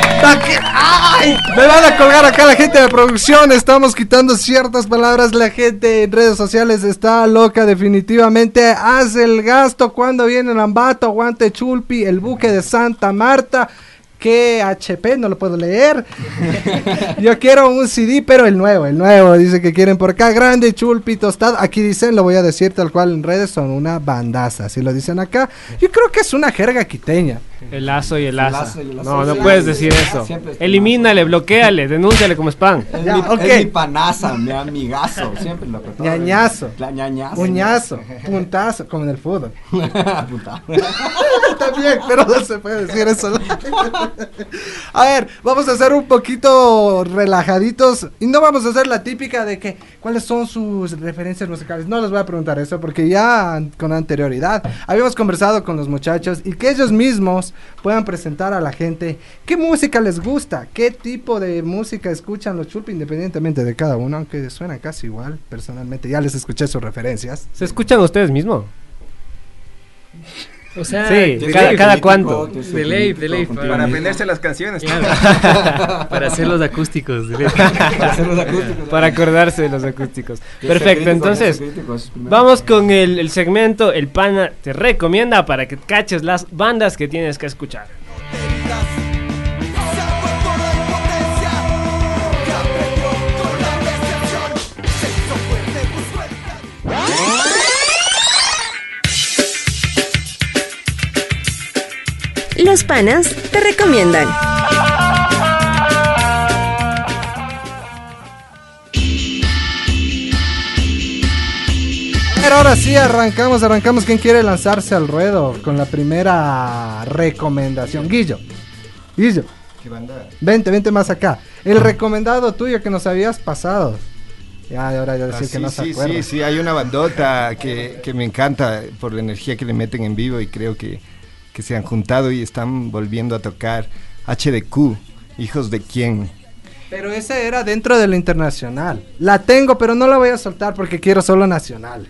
¡Ay! Me van a colgar acá la gente de producción. Estamos quitando ciertas palabras. La gente en redes sociales está loca, definitivamente. Haz el gasto cuando viene el Ambato, aguante Chulpi, el buque de Santa Marta. Que HP, no lo puedo leer. Yo quiero un CD, pero el nuevo, el nuevo. Dice que quieren por acá. Grande, chulpi, tostado. Aquí dicen, lo voy a decir tal cual en redes, son una bandaza. Si lo dicen acá, yo creo que es una jerga quiteña. El lazo y el lazo y el asa. No, no Sí, puedes sí, decir sí, eso. Elimínale, bloqueale, denúnciale como spam. Es, Ya, mi, ok. es mi panaza, mi amigazo, siempre lo que todo. Ñañazo. La ñañazo. Uñazo, puntazo, como en el fútbol. También, pero no se puede decir eso. a ver, vamos a hacer un poquito relajaditos y no vamos a hacer la típica de que cuáles son sus referencias musicales. No les voy a preguntar eso porque ya con anterioridad habíamos conversado con los muchachos y que ellos mismos puedan presentar a la gente qué música les gusta, qué tipo de música escuchan los chulpi independientemente de cada uno, aunque suenan casi igual personalmente. Ya les escuché sus referencias. ¿Se escuchan ustedes mismos? O sea, Sí, cada- cada cuánto. De ley, de ley. Para aprenderse las canciones. Claro. para hacer los acústicos. de ley. Para hacer los acústicos. Para acordarse de los acústicos. Perfecto, entonces vamos con el, el segmento El Pana te recomienda para que caches las bandas que tienes que escuchar. Los panas te recomiendan. Pero ahora sí, arrancamos, arrancamos. ¿Quién quiere lanzarse al ruedo con la primera recomendación? Guillo. Guillo, ¿Qué banda? vente, vente más acá. El recomendado tuyo que nos habías pasado. Ya, ahora ya Ah, decir que sí, no se sí, acuerda. sí, sí, hay una bandota que, que me encanta por la energía que le meten en vivo y creo que, que se han juntado y están volviendo a tocar HDQ, Hijos de quién. Pero ese era dentro de lo internacional. La tengo, pero no la voy a soltar porque quiero solo nacionales.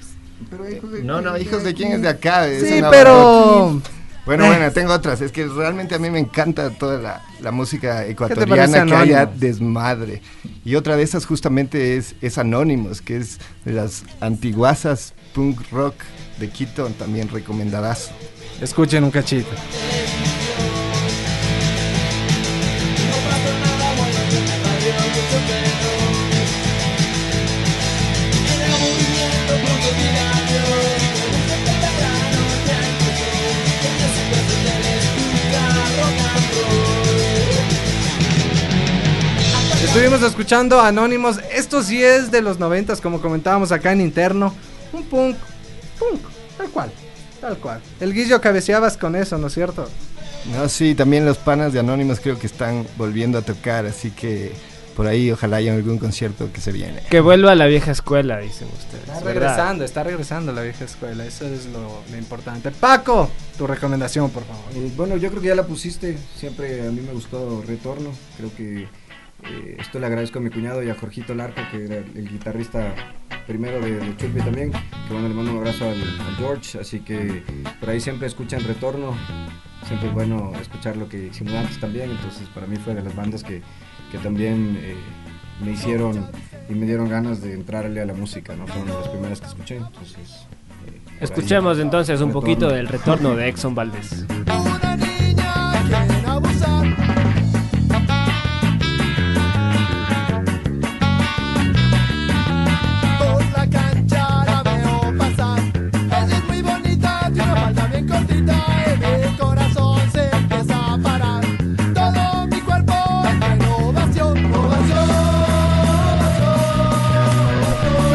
No, no, Hijos de quién es de acá. es Sí, pero- bandota. Bueno, Eh. bueno, tengo otras. Es que realmente a mí me encanta toda la, la música ecuatoriana que haya Anónimos? desmadre. Y otra de esas justamente es, es Anonymous, que es de las antiguasas punk rock de Quito, también recomendadas. Escuchen un cachito. Estuvimos escuchando Anónimos. Esto sí es de los noventas, como comentábamos acá en interno. Un punk, punk, tal cual, tal cual. El Guillo cabeceabas con eso, ¿no es cierto? No, sí, también los panas de Anonymous creo que están volviendo a tocar, así que por ahí ojalá haya algún concierto que se viene. Que vuelva a la vieja escuela, dicen ustedes. Está ¿verdad? regresando, está regresando la vieja escuela, eso es lo, lo importante. Paco, tu recomendación, por favor. Eh, bueno, yo creo que ya la pusiste. Siempre a mí me gustó Retorno. Creo que eh, esto le agradezco a mi cuñado y a Jorgito Larca, que era el guitarrista primero de, de Chulpi también. Que bueno, le mando un abrazo al, al George. Así que por ahí siempre escuchan Retorno. Siempre es bueno escuchar lo que hicimos antes también. Entonces, para mí fue de las bandas que, que también eh, me hicieron y me dieron ganas de entrarle a la música. ¿no? Fueron las primeras que escuché. Entonces, eh, ahí, Escuchemos entonces un Retorno. poquito del retorno de Exxon Valdés.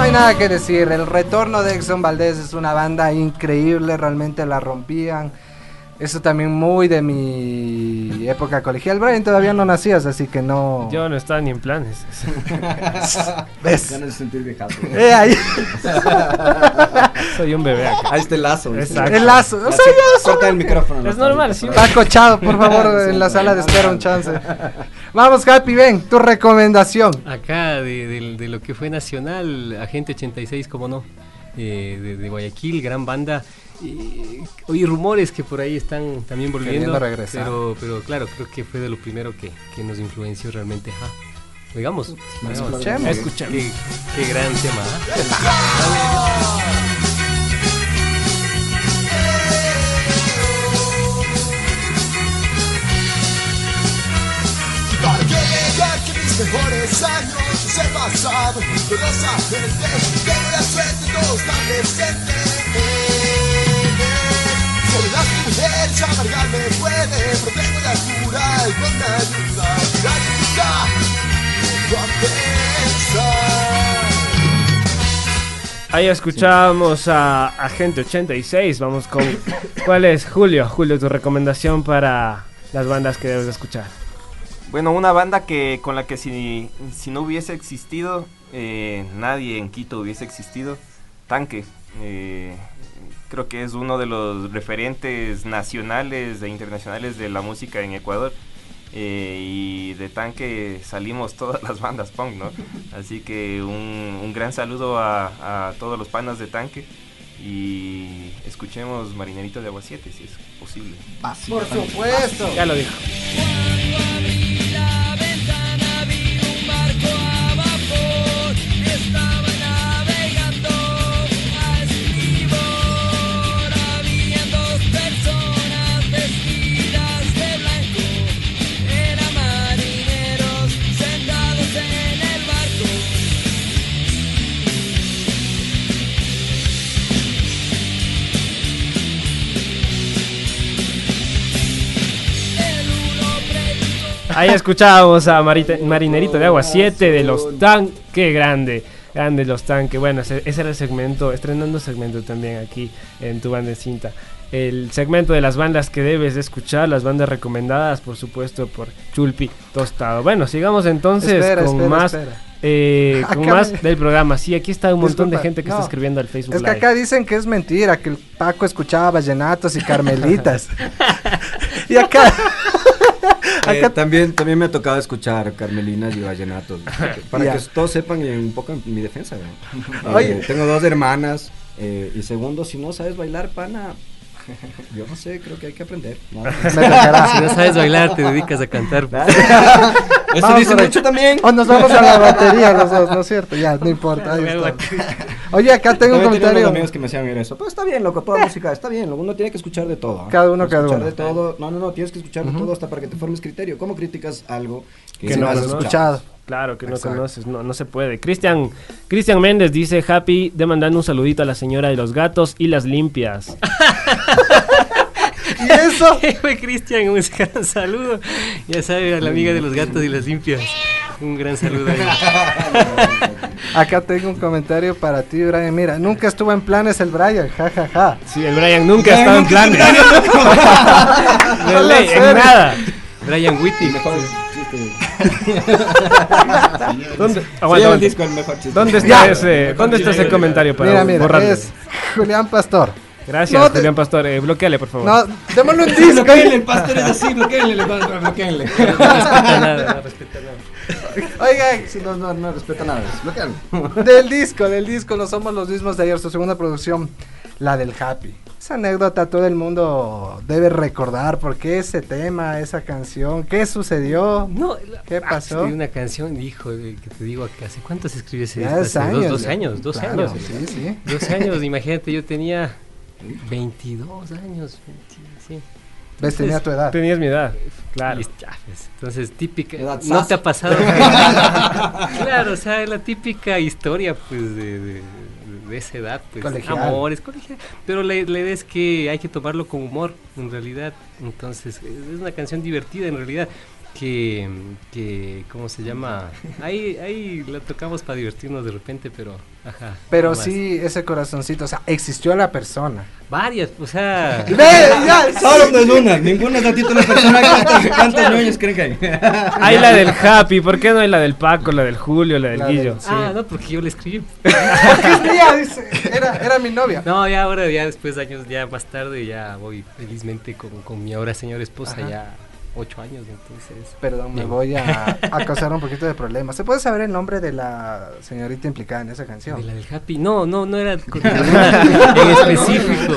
Hay nada que decir, el retorno de Exxon Valdés es una banda increíble, realmente la rompían. Eso también muy de mi época colegial. Brian, todavía no nacías, así que no... Yo no estaba ni en planes. ¿Ves? Ganas de sentir viejazo. Eh, ahí. Soy un bebé acá. Ahí está el lazo. Exacto. El lazo. O sea, ya corta el micrófono. Es normal, sí. Paco, chao, por favor, en la sala de espera un chance. Vamos, Happy, ven, tu recomendación. Acá de, de- de lo que fue nacional, Agente 86, como no, eh, de, de Guayaquil, gran banda. Y oí rumores que por ahí están también volviendo. Regresar. Pero, pero claro, creo que fue de lo primero que, que nos influenció realmente. Ajá. Oigamos. oigamos. Escuchemos. Escuchemos. Qué, qué gran tema. ¿ah? Mejores años los he pasado dolorosamente Tengo la suerte, todos están presentes Sobre las mujeres amargarme puede Pero tengo la cura y con la ayuda Nadie está a pensar Ahí escuchamos a Agente 86. Vamos con. ¿Cuál es, Julio? Julio, tu recomendación para las bandas que debes de escuchar. Bueno, una banda que con la que si, si no hubiese existido, eh, nadie en Quito hubiese existido, Tanque. Eh, creo que es uno de los referentes nacionales e internacionales de la música en Ecuador. Eh, y de Tanque salimos todas las bandas punk, ¿no? Así que un, un gran saludo a, a todos los panas de Tanque y escuchemos Marinerito de Agua 7 si es posible. Por supuesto. Ya lo dijo. Ahí escuchábamos a Marinerito de Agua 7 de los Tan. Qué grande. Grande los Tan. Que bueno, ese, ese era el segmento. Estrenando segmento también aquí en tu banda de cinta. El segmento de las bandas que debes de escuchar. Las bandas recomendadas, por supuesto, por Chulpi Tostado. Bueno, sigamos entonces Espera, con espera, más. espera. eh, con más del programa. Sí, aquí está un montón Disculpa, de gente que no. está escribiendo al Facebook Es que Live. acá dicen que es mentira, que el Paco escuchaba vallenatos y carmelitas. y acá. Eh, también, también me ha tocado escuchar Carmelinas y Vallenatos. Para que todos sepan y un poco mi defensa. Eh, tengo dos hermanas. eh, y segundo, si no sabes bailar, pana. Yo no sé, creo que hay que aprender. ¿no? Si no sabes bailar, te dedicas a cantar. Eso Vamos dice mucho también. O nos vamos a la batería los dos, ¿no es cierto? Ya, no importa. ahí está. Oye, acá tengo un También comentario. amigos que me hacían ver eso. Pero está bien, loco, toda música está bien. Uno tiene que escuchar de todo. Cada uno, cada escuchar uno. de todo. No, no, no, tienes que escuchar de Ujú. todo hasta para que te formes criterio. ¿Cómo criticas algo que, que no has has escuchado? Claro, que no Exacto. conoces, no, no se puede. Cristian Cristian Méndez dice, Happy, de mandando un saludito a la señora de los gatos y las limpias. ¿Y eso? Fue Cristian, un gran saludo. Ya sabe, a la amiga de los gatos y las limpias. Un gran saludo ahí. Acá tengo un comentario para ti, Brian. Mira, nunca estuvo en planes el Brian, ja, ja, ja. Sí, el Brian nunca ha estado en planes. De ley, en nada. Brian Whitty. ¿Dónde, Sí, aguanta, el aguanta. disco, el mejor. ¿Dónde está, Ya. ese, ¿dónde está ese comentario para Mira, mira, borrarlo? es Julián Pastor. Gracias, No te- Julián Pastor. Eh, bloqueale, por favor. No, démosle un disco. Bloqueenle, pastor es así, bloqueenle, le van a bloqueenle. No respeta nada, no respeta nada. Oiga, Sí, no, no, no respeta nada. Bloqueenle. del disco, del disco, no somos los mismos de ayer, su segunda producción, la del Happy. Esa anécdota todo el mundo debe recordar, ¿por qué ese tema, esa canción? ¿Qué sucedió? No, ¿Qué ah, pasó? escribí una canción, hijo, de- que te digo, que ¿hace cuánto se escribió ese Ya disco? es Hace años, Dos, años, dos Claro, años. sí, sí. Dos años, imagínate, yo tenía 22 años. 20, sí. ¿Ves? Tenía tu edad. Tenías mi edad, claro. pues, Entonces, típica. Edad ¿No te ha pasado? claro, o sea, la típica historia, pues, de, de, de esa edad, pues. Colegial. Amores, colegial. Pero la, la idea es que hay que tomarlo con humor, en realidad. Entonces, es una canción divertida, en realidad. Que, que, ¿cómo se llama? Ahí, ahí la tocamos para divertirnos de repente, pero, ajá. Pero más. sí, ese corazoncito, o sea, existió la persona. Varias, o sea. ¡Ve! ¡Ya! Solo no es una, ninguna es a título personal. ¿Cuántos, cuántos ñoños creen que hay? Hay la del Happy, ¿por qué no hay la del Paco, la del Julio, la del La del- Guillo? Ah, no, porque yo le escribí. Porque es mía, dice. Era, era mi novia. No, ya ahora, ya después de años, ya más tarde, ya voy felizmente con, con mi ahora señora esposa, Ajá. ya, ocho años, entonces... Perdón, me voy a, a causar un poquito de problemas. ¿Se puede saber el nombre de la señorita implicada en esa canción? ¿De la del Happy? No, no, no era en específico.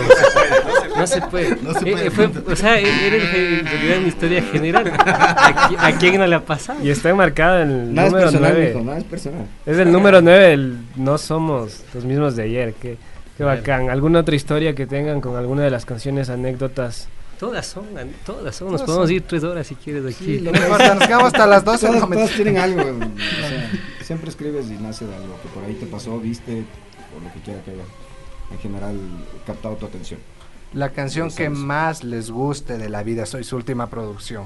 No se puede. No se Eh, puede. eh, fue- o sea, eh, era en realidad una historia general. ¿A, qui- a quién no le ha pasado? Y está enmarcado en el Nada es número personal, 9. mijo, nada es personal. Es el número 9 del No somos los mismos de ayer. Qué, qué bacán. ¿Alguna otra historia que tengan con alguna de las canciones, anécdotas? Todas son, todas son. Nos Todas podemos son. ir tres horas si quieres aquí. Sí, lo No importa, nos quedamos hasta las 12. Todas, todas tienen algo. o sea, siempre escribes y nace de algo que por ahí te pasó, viste, o lo que quiera que haya en general captado tu atención. La canción que más les guste de la vida, soy su última producción.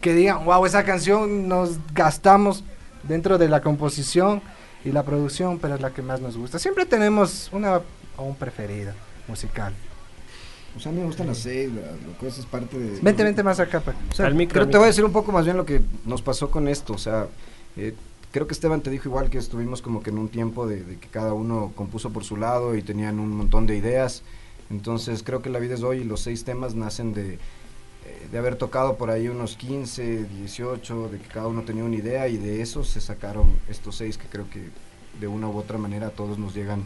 Que digan, wow, esa canción nos gastamos dentro de la composición y la producción, pero es la que más nos gusta. Siempre tenemos una o un preferido musical. O sea, a mí me gustan las seis, la- lo que es parte de... Vente, vente más acá. pa. O sea, Al micro, creo al que te voy a decir un poco más bien lo que nos pasó con esto. O sea, eh, creo que Esteban te dijo igual que estuvimos como que en un tiempo de, de que cada uno compuso por su lado y tenían un montón de ideas. Entonces creo que La vida es hoy y los seis temas nacen de, eh, de haber tocado por ahí unos 15, 18, de que cada uno tenía una idea y de eso se sacaron estos seis que creo que de una u otra manera a todos nos llegan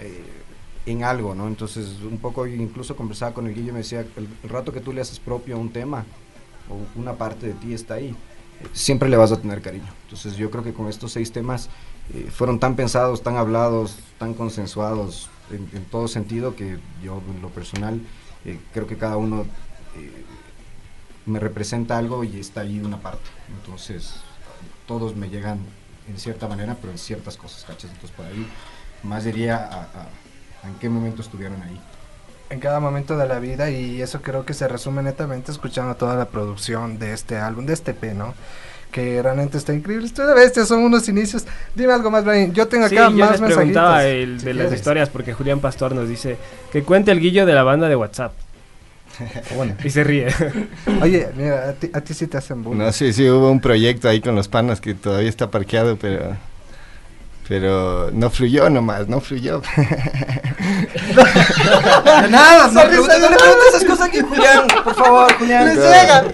eh, en algo, ¿no? Entonces, un poco incluso conversaba con el Guillo y me decía, el, el rato que tú le haces propio a un tema, o una parte de ti está ahí, siempre le vas a tener cariño. Entonces, yo creo que con estos seis temas eh, fueron tan pensados, tan hablados, tan consensuados en, en todo sentido que yo, en lo personal, eh, creo que cada uno eh, me representa algo y está ahí una parte. Entonces, todos me llegan en cierta manera, pero en ciertas cosas, ¿cachas? Entonces, por ahí más diría a- a en qué momento estuvieron ahí. En cada momento de la vida y eso creo que se resume netamente escuchando toda la producción de este álbum, de este P, ¿no? Que realmente está increíble. Bestia, son unos inicios. Dime algo más, Brian. Yo tengo Sí, acá yo más les preguntaba el si de las historias porque Julián Pastor nos dice que cuente el guillo de la banda de WhatsApp. Bueno. Y se ríe. Oye, mira, a ti, a ti sí te hacen bullying. No, sí, sí, hubo un proyecto ahí con los panas que todavía está parqueado, pero pero no fluyó nomás, no fluyó. Nada, no, le preguntes esas cosas aquí, Julián, por favor, Julián. Les llega.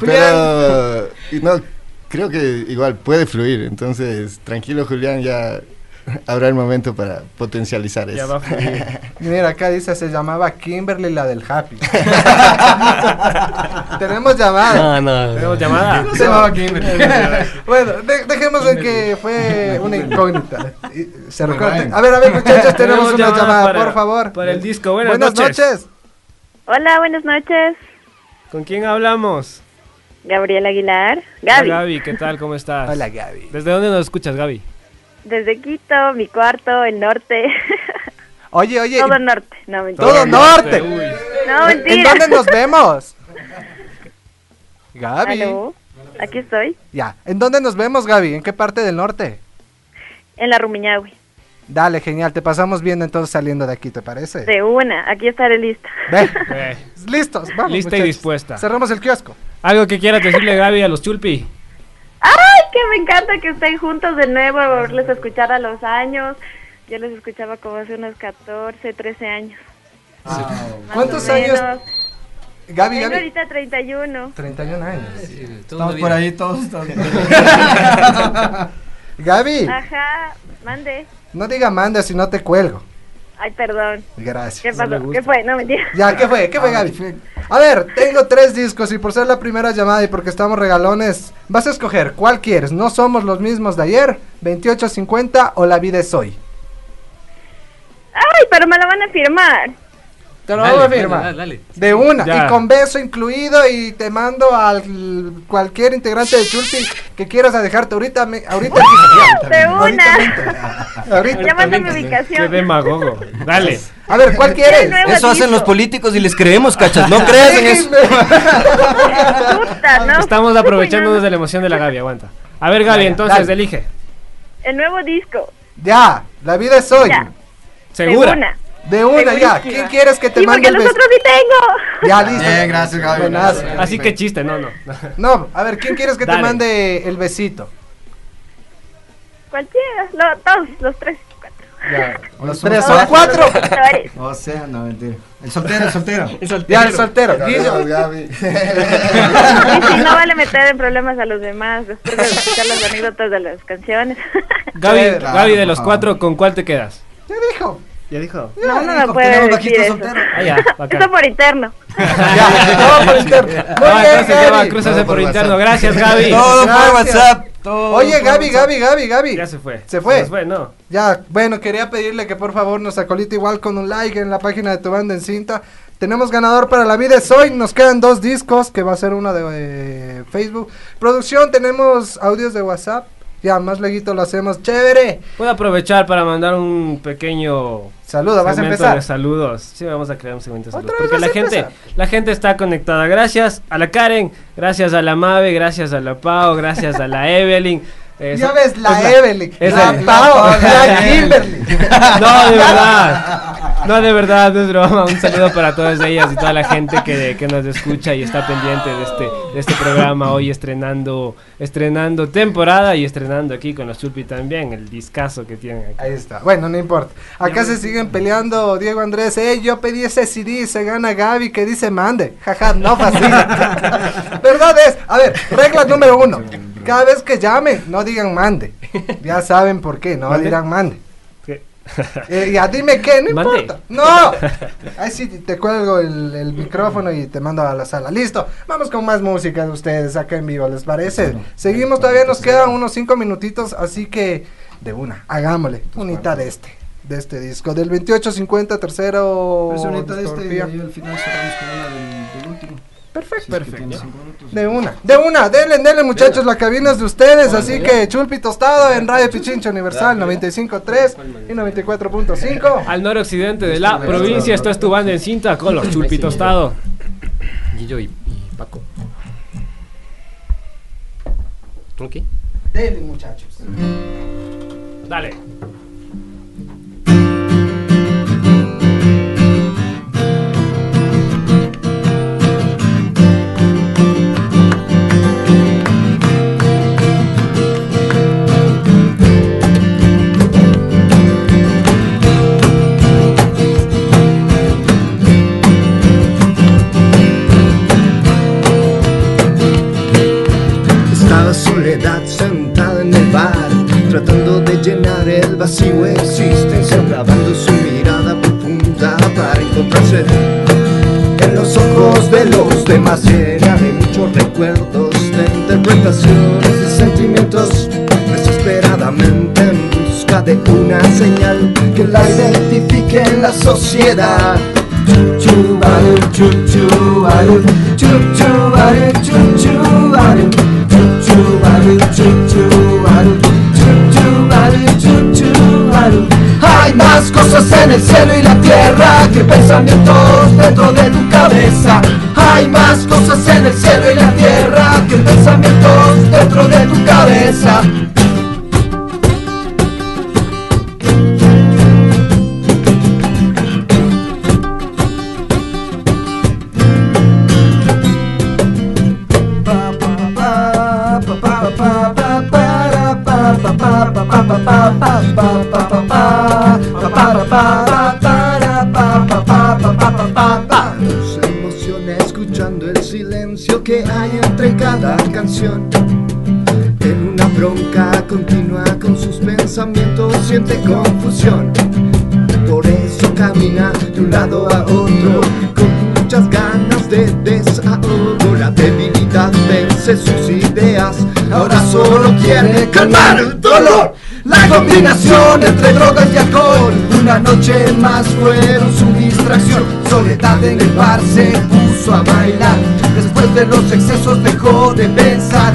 Pero y no, creo que igual puede fluir, entonces tranquilo Julián, ya habrá el momento para potencializar Ya eso. va. Mira, acá dice, se llamaba Kimberly la del Happy. Tenemos llamada. No, no. Tenemos llamada. Se llamaba Kimberly. bueno, de- dejemos en que fue una incógnita. Y Se recorte. A ver, a ver, muchachos, tenemos una llamada, para- por favor. Para el disco. Buenas, noches. Hola, buenas noches. ¿Con quién hablamos? Gabriel Aguilar. Gaby. Hola, Gaby, ¿qué tal? ¿Cómo estás? Hola, Gaby. ¿Desde dónde nos escuchas, Gaby? Desde Quito, mi cuarto, el norte. Oye, oye. Todo norte. No, mentira. Todo norte. Uy. No, ¿En mentira. dónde nos vemos? Gaby. Aló, Aquí estoy. Ya. ¿En dónde nos vemos, Gaby? ¿En qué parte del norte? En la Rumiñahui. Dale, genial. Te pasamos viendo entonces saliendo de aquí, ¿te parece? De una. Aquí estaré lista. Ve. Eh, Listos, vamos. Lista y dispuesta. Cerramos el kiosco. Algo que quieras decirle, Gaby, a los Chulpi. ¡Ay, que me encanta que estén juntos de nuevo! Volverles a escuchar a los años. Yo les escuchaba como hace unos 14, 13 años. Más ¿Cuántos o años? Gaby, Tengo Gaby. ahorita 31. 31 años. Estamos por ahí todos. estamos- Gaby, Ajá, mande. no diga manda si no te cuelgo. Ay, perdón. Gracias. ¿Qué pasó? ¿Qué fue? No, mentira. Ya, ¿qué fue? ¿Qué fue, Gaby? A ver, tengo tres discos y por ser la primera llamada y porque estamos regalones, vas a escoger cuál quieres. No somos los mismos de ayer, 2850 o La vida es hoy. Ay, pero me la van a firmar. Te lo Dale, vamos a dale, firmar. dale, dale. De una, Ya. y con beso incluido y te mando al cualquier integrante de Chulpi que quieras a dejarte ahorita. me- ahorita De una. Ahorita. Ya manda mi Qué ubicación. demagogo. Dale. A ver, ¿cuál quieres? Eso hacen los políticos y les creemos, cachas. No creas en eso. Puta, ¿no? Estamos aprovechándonos de la emoción de la Gaby, aguanta. A ver, Gaby, entonces, dale. elige. El nuevo disco. Ya, la vida es hoy. Ya. ¿Segura? De una. De una, ya. ¿Quién quieres que te Sí, mande el los beso? otros sí tengo. Ya, listo. Bien, gracias, Gaby. Buenazo. Así que chiste, no, no. No, a ver, ¿quién quieres que te Dale. mande el besito? Cualquiera. Lo- todos, los tres. Cuatro. Ya, los tres, son cuatro. O sea, no, mentira. El soltero, el soltero. El soltero. Ya, el soltero. Guillo. Y si no vale meter en problemas a los demás después de escuchar las anécdotas de las canciones. Gaby. Gaby, de los cuatro, ¿con cuál te quedas? Ya dijo. Ya dijo. No, no dijo, puede decir eso. Ah, ya. Eso por interno. Ya, todo por interno. Muy bien, entonces ya va, Todo por interno. WhatsApp. Gracias, Gaby. Todo por. WhatsApp. todo Oye, Gaby. Gaby, Gaby, Gaby. Ya se fue. Se fue. Se fue, no. Ya, bueno, quería pedirle que por favor nos acolite igual con un like en la página de tu banda en cinta. Tenemos ganador para la vida es hoy. Nos quedan dos discos, que va a ser uno de eh, Facebook. Producción, tenemos audios de WhatsApp. Ya, más leguito lo hacemos. Chévere. Puedo aprovechar para mandar un pequeño Saluda, vas a segmento empezar. de saludos. Sí, vamos a crear un segmento de saludos. Porque la a gente, la gente está conectada. Gracias a la Karen, gracias a la Mabe, gracias a la Pau, gracias a la Evelyn. Eh, Ya ves, la es Evelyn, es la el- Pau, la Kimberly. No, de verdad. No, de verdad, no es broma. Un saludo para todas ellas y toda la gente que, que nos escucha y está pendiente de este, de este programa. Hoy estrenando, estrenando temporada y estrenando aquí con los Chupi también, el discazo que tienen aquí. Ahí está. Bueno, no importa. Acá se siguen peleando Diego Andrés. Eh, yo pedí ese CD, se gana Gaby que dice mande. Jaja, no fascina. Verdad es. A ver, regla número uno. Cada vez que llame, no digan mande. Ya saben por qué, no ¿Mande? dirán mande. Eh, ya dime qué, no Mande. importa. No. Ahí sí te cuelgo el, el micrófono y te mando a la sala. Listo. Vamos con más música de ustedes acá en vivo, ¿les parece? Seguimos, todavía nos quedan unos cinco minutitos, así que de una, hagámosle. Unita de este, de este disco. Del 2850, tercero. Pero es bonita de este y al final cerramos con una último. Perfecto. Si es que tiene cinco minutos. De una, de una, denle, denle muchachos, la cabina es de ustedes, así que Chulpi Tostado en Radio Pichincha Universal 95.3 y 94.5. Al noroccidente de la provincia, esto es tu banda en cinta con los Chulpi Tostado. Guillo y, y Paco. ¿Ok? Denle muchachos. Dale. Tratando de llenar el vacío existencial, clavando su mirada profunda para encontrarse en los ojos de los demás, llena de muchos recuerdos, de interpretaciones, de sentimientos, desesperadamente en busca de una señal que la identifique en la sociedad. Chu, baru, chu, chu, baru, chu, chu, baru, chu, chu, baru. Hay más cosas en el cielo y la tierra que pensamientos dentro de tu cabeza. Hay más cosas en el cielo y la tierra que pensamientos dentro de tu cabeza. Calmar el dolor. La combinación entre drogas y alcohol. Una noche más fueron su distracción. Soledad en el bar se puso a bailar. Después de los excesos dejó de pensar.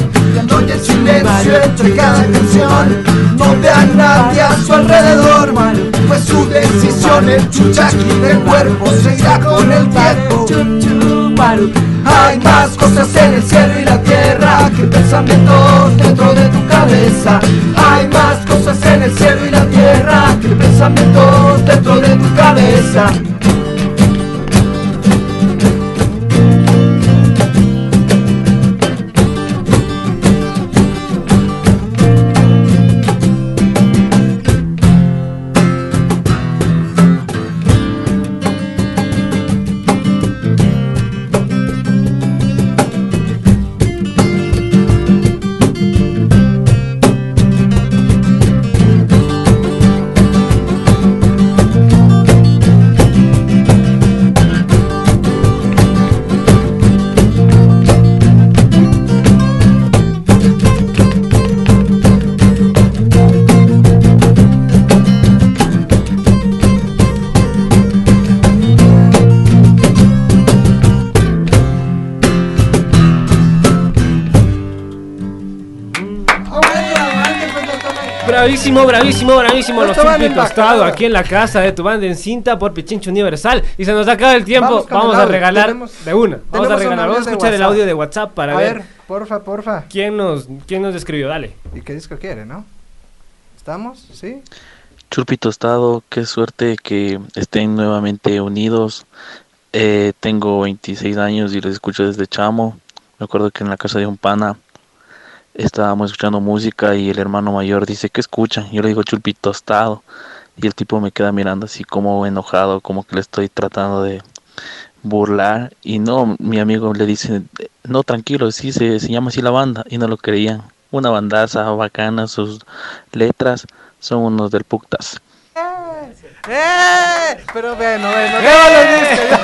Noche en silencio entre cada canción. No ve a nadie a su alrededor. Fue su decisión. El chuchaqui del cuerpo se irá con el tiempo. Hay más cosas en el cielo y la tierra que pensamientos dentro de tu cabeza. Hay más cosas en el cielo y la tierra que pensamientos dentro de tu cabeza. Bravísimo, bravísimo, bravísimo. Los Tostado bacalao. aquí en la casa de tu banda en cinta por Pichincho Universal. Y se nos acaba el tiempo. Vamos a regalar Tenemos- de una. Vamos a regalar. Vamos a escuchar el audio de WhatsApp para a ver, ver, porfa, porfa. quién nos quién nos escribió. Dale. ¿Y qué disco quiere, no? ¿Estamos? ¿Sí? Chulpi Tostado, qué suerte que estén nuevamente unidos. Eh, tengo 26 años y los escucho desde chamo. Me acuerdo que en la casa de un pana estábamos escuchando música y el hermano mayor dice, ¿qué escuchan? Yo le digo Chulpi Tostado. Y el tipo me queda mirando así como enojado, como que le estoy tratando de burlar. Y no, mi amigo le dice, no, tranquilo, sí, se, se llama así la banda. Y no lo creían. Una bandaza bacana, sus letras son unos del Puctas. ¡Eh! Pero bueno, bueno. ¡Eh!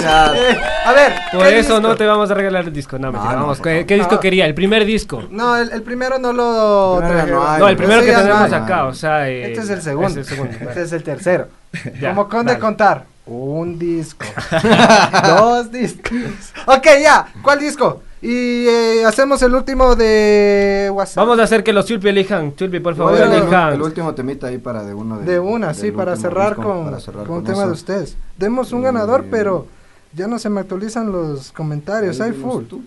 Eh, a ver. Por ¿qué eso no te vamos a regalar el disco. No, mentira, no, vamos. ¿Qué, disco quería? El primer disco. No, el, el primero no lo trajeron. no hay, No, el primero que tenemos hay. acá, o sea. eh, Este es el segundo. es el segundo. Este es el tercero. Ya, Como conde dale. contar. Un disco. Dos discos. Ok, ya. ¿Cuál disco? Y eh, hacemos el último de WhatsApp. Vamos a hacer que los Chulpi elijan. Chulpi, por favor, elijan. el último temita ahí para de uno De una, sí, para cerrar disco, con, para cerrar con un tema de ustedes. Demos un ganador, pero ya no se me actualizan los comentarios. Hay full. tú.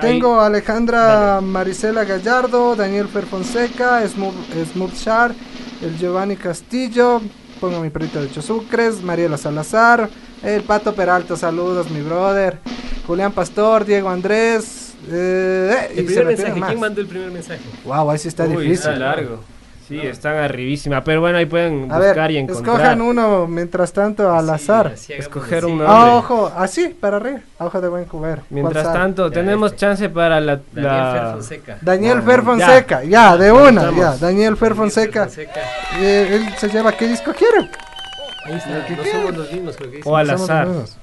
Tengo a Alejandra Marisela Gallardo, Daniel Fer Fonseca, Smooth Smooth Shar, el Giovanni Castillo, pongo mi perrito de Chosucres, Mariela Salazar, el Pato Peralta, saludos mi brother, Julián Pastor, Diego Andrés, eh, y El primer me mensaje. ¿quién mandó el primer mensaje? Wow, ahí sí está Uy, difícil. Está largo. Sí, están arribísima. Pero bueno, ahí pueden A buscar ver, y encontrar. escojan uno mientras tanto al azar. Escoger un Ah, ojo, así, para arriba, a ojo de buen comer. Mientras tanto, tenemos chance para la. Daniel la- Fer Fonseca. Daniel No, Fer ya. Fonseca, ya, de una, Estamos. ya. Daniel Fer Fonseca. Eh, él se lleva, ¿qué disco quiere? Ahí está, ¿Qué no quiere? somos los mismos, creo que dice. O al Somos los azar. mismos.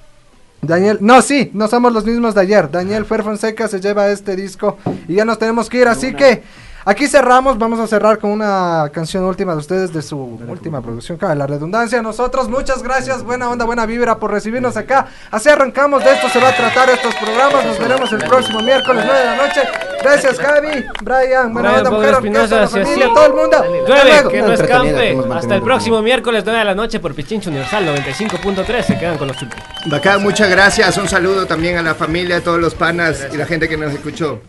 Daniel, no, sí, no somos los mismos de ayer. Daniel Fer Fonseca se lleva este disco y ya nos tenemos que ir, así que aquí cerramos. Vamos a cerrar con una canción última de ustedes de su última producción, cabe la redundancia. Nosotros, muchas gracias, buena onda, buena vibra por recibirnos acá. Así arrancamos, de esto se va a tratar estos programas. Nos veremos el próximo miércoles 9 de la noche. Gracias, Javi, Brian, buena Brian onda, mujer, Espinosa, familia, todo el mundo. Hasta Llueve, que no escampe. Hasta el próximo miércoles, 9 de la noche, por Pichincho Universal 95.3. Se quedan con los Chulpi. Bacán, muchas gracias. Un saludo también a la familia, a todos los panas y la gente que nos escuchó.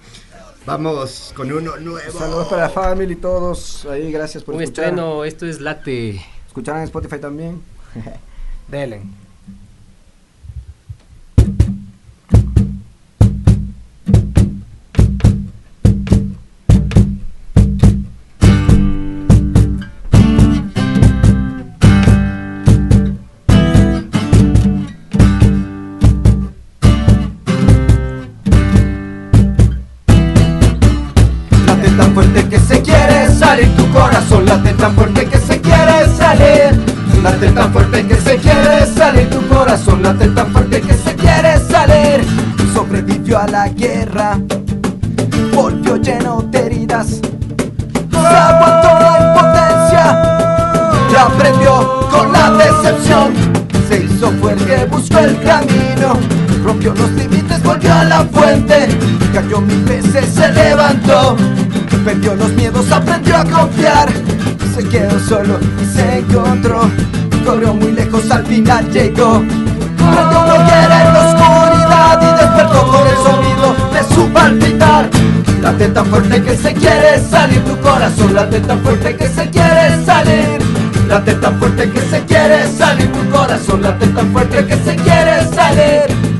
Vamos con uno nuevo. Saludos para la familia y todos. Ahí, gracias por Un escuchar. estreno, esto es Late. Escucharán en Spotify también. Delen. Volvió lleno de heridas Se aguantó la impotencia Y aprendió con la decepción. Se hizo fuerte, buscó el camino. Rompió los límites, volvió a la fuente. Cayó mil veces, se levantó. Perdió los miedos, aprendió a confiar. Se quedó solo y se encontró. Corrió muy lejos, al final llegó. Prendió una hoguera en la oscuridad Y despertó con el sonido su palpitar. Late tan fuerte que se quiere salir tu corazón. Late tan fuerte que se quiere salir. Late tan fuerte que se quiere salir tu corazón. Late tan fuerte que se quiere salir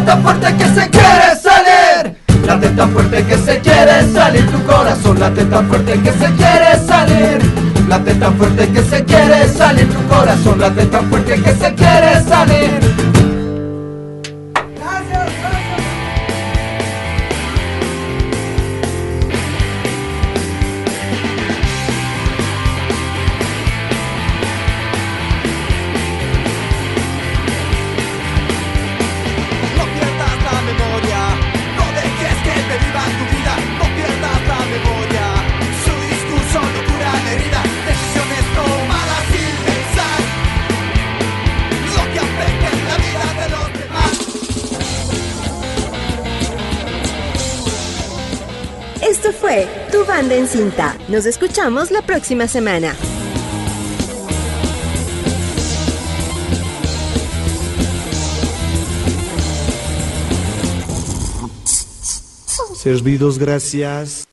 Late tan fuerte que se quiere salir. Late tan fuerte que se quiere salir tu corazón Late tan fuerte que se quiere salir. Late tan fuerte que se quiere salir tu corazón Late tan fuerte que se quiere salir En Cinta. Nos escuchamos la próxima semana. Servidos, gracias.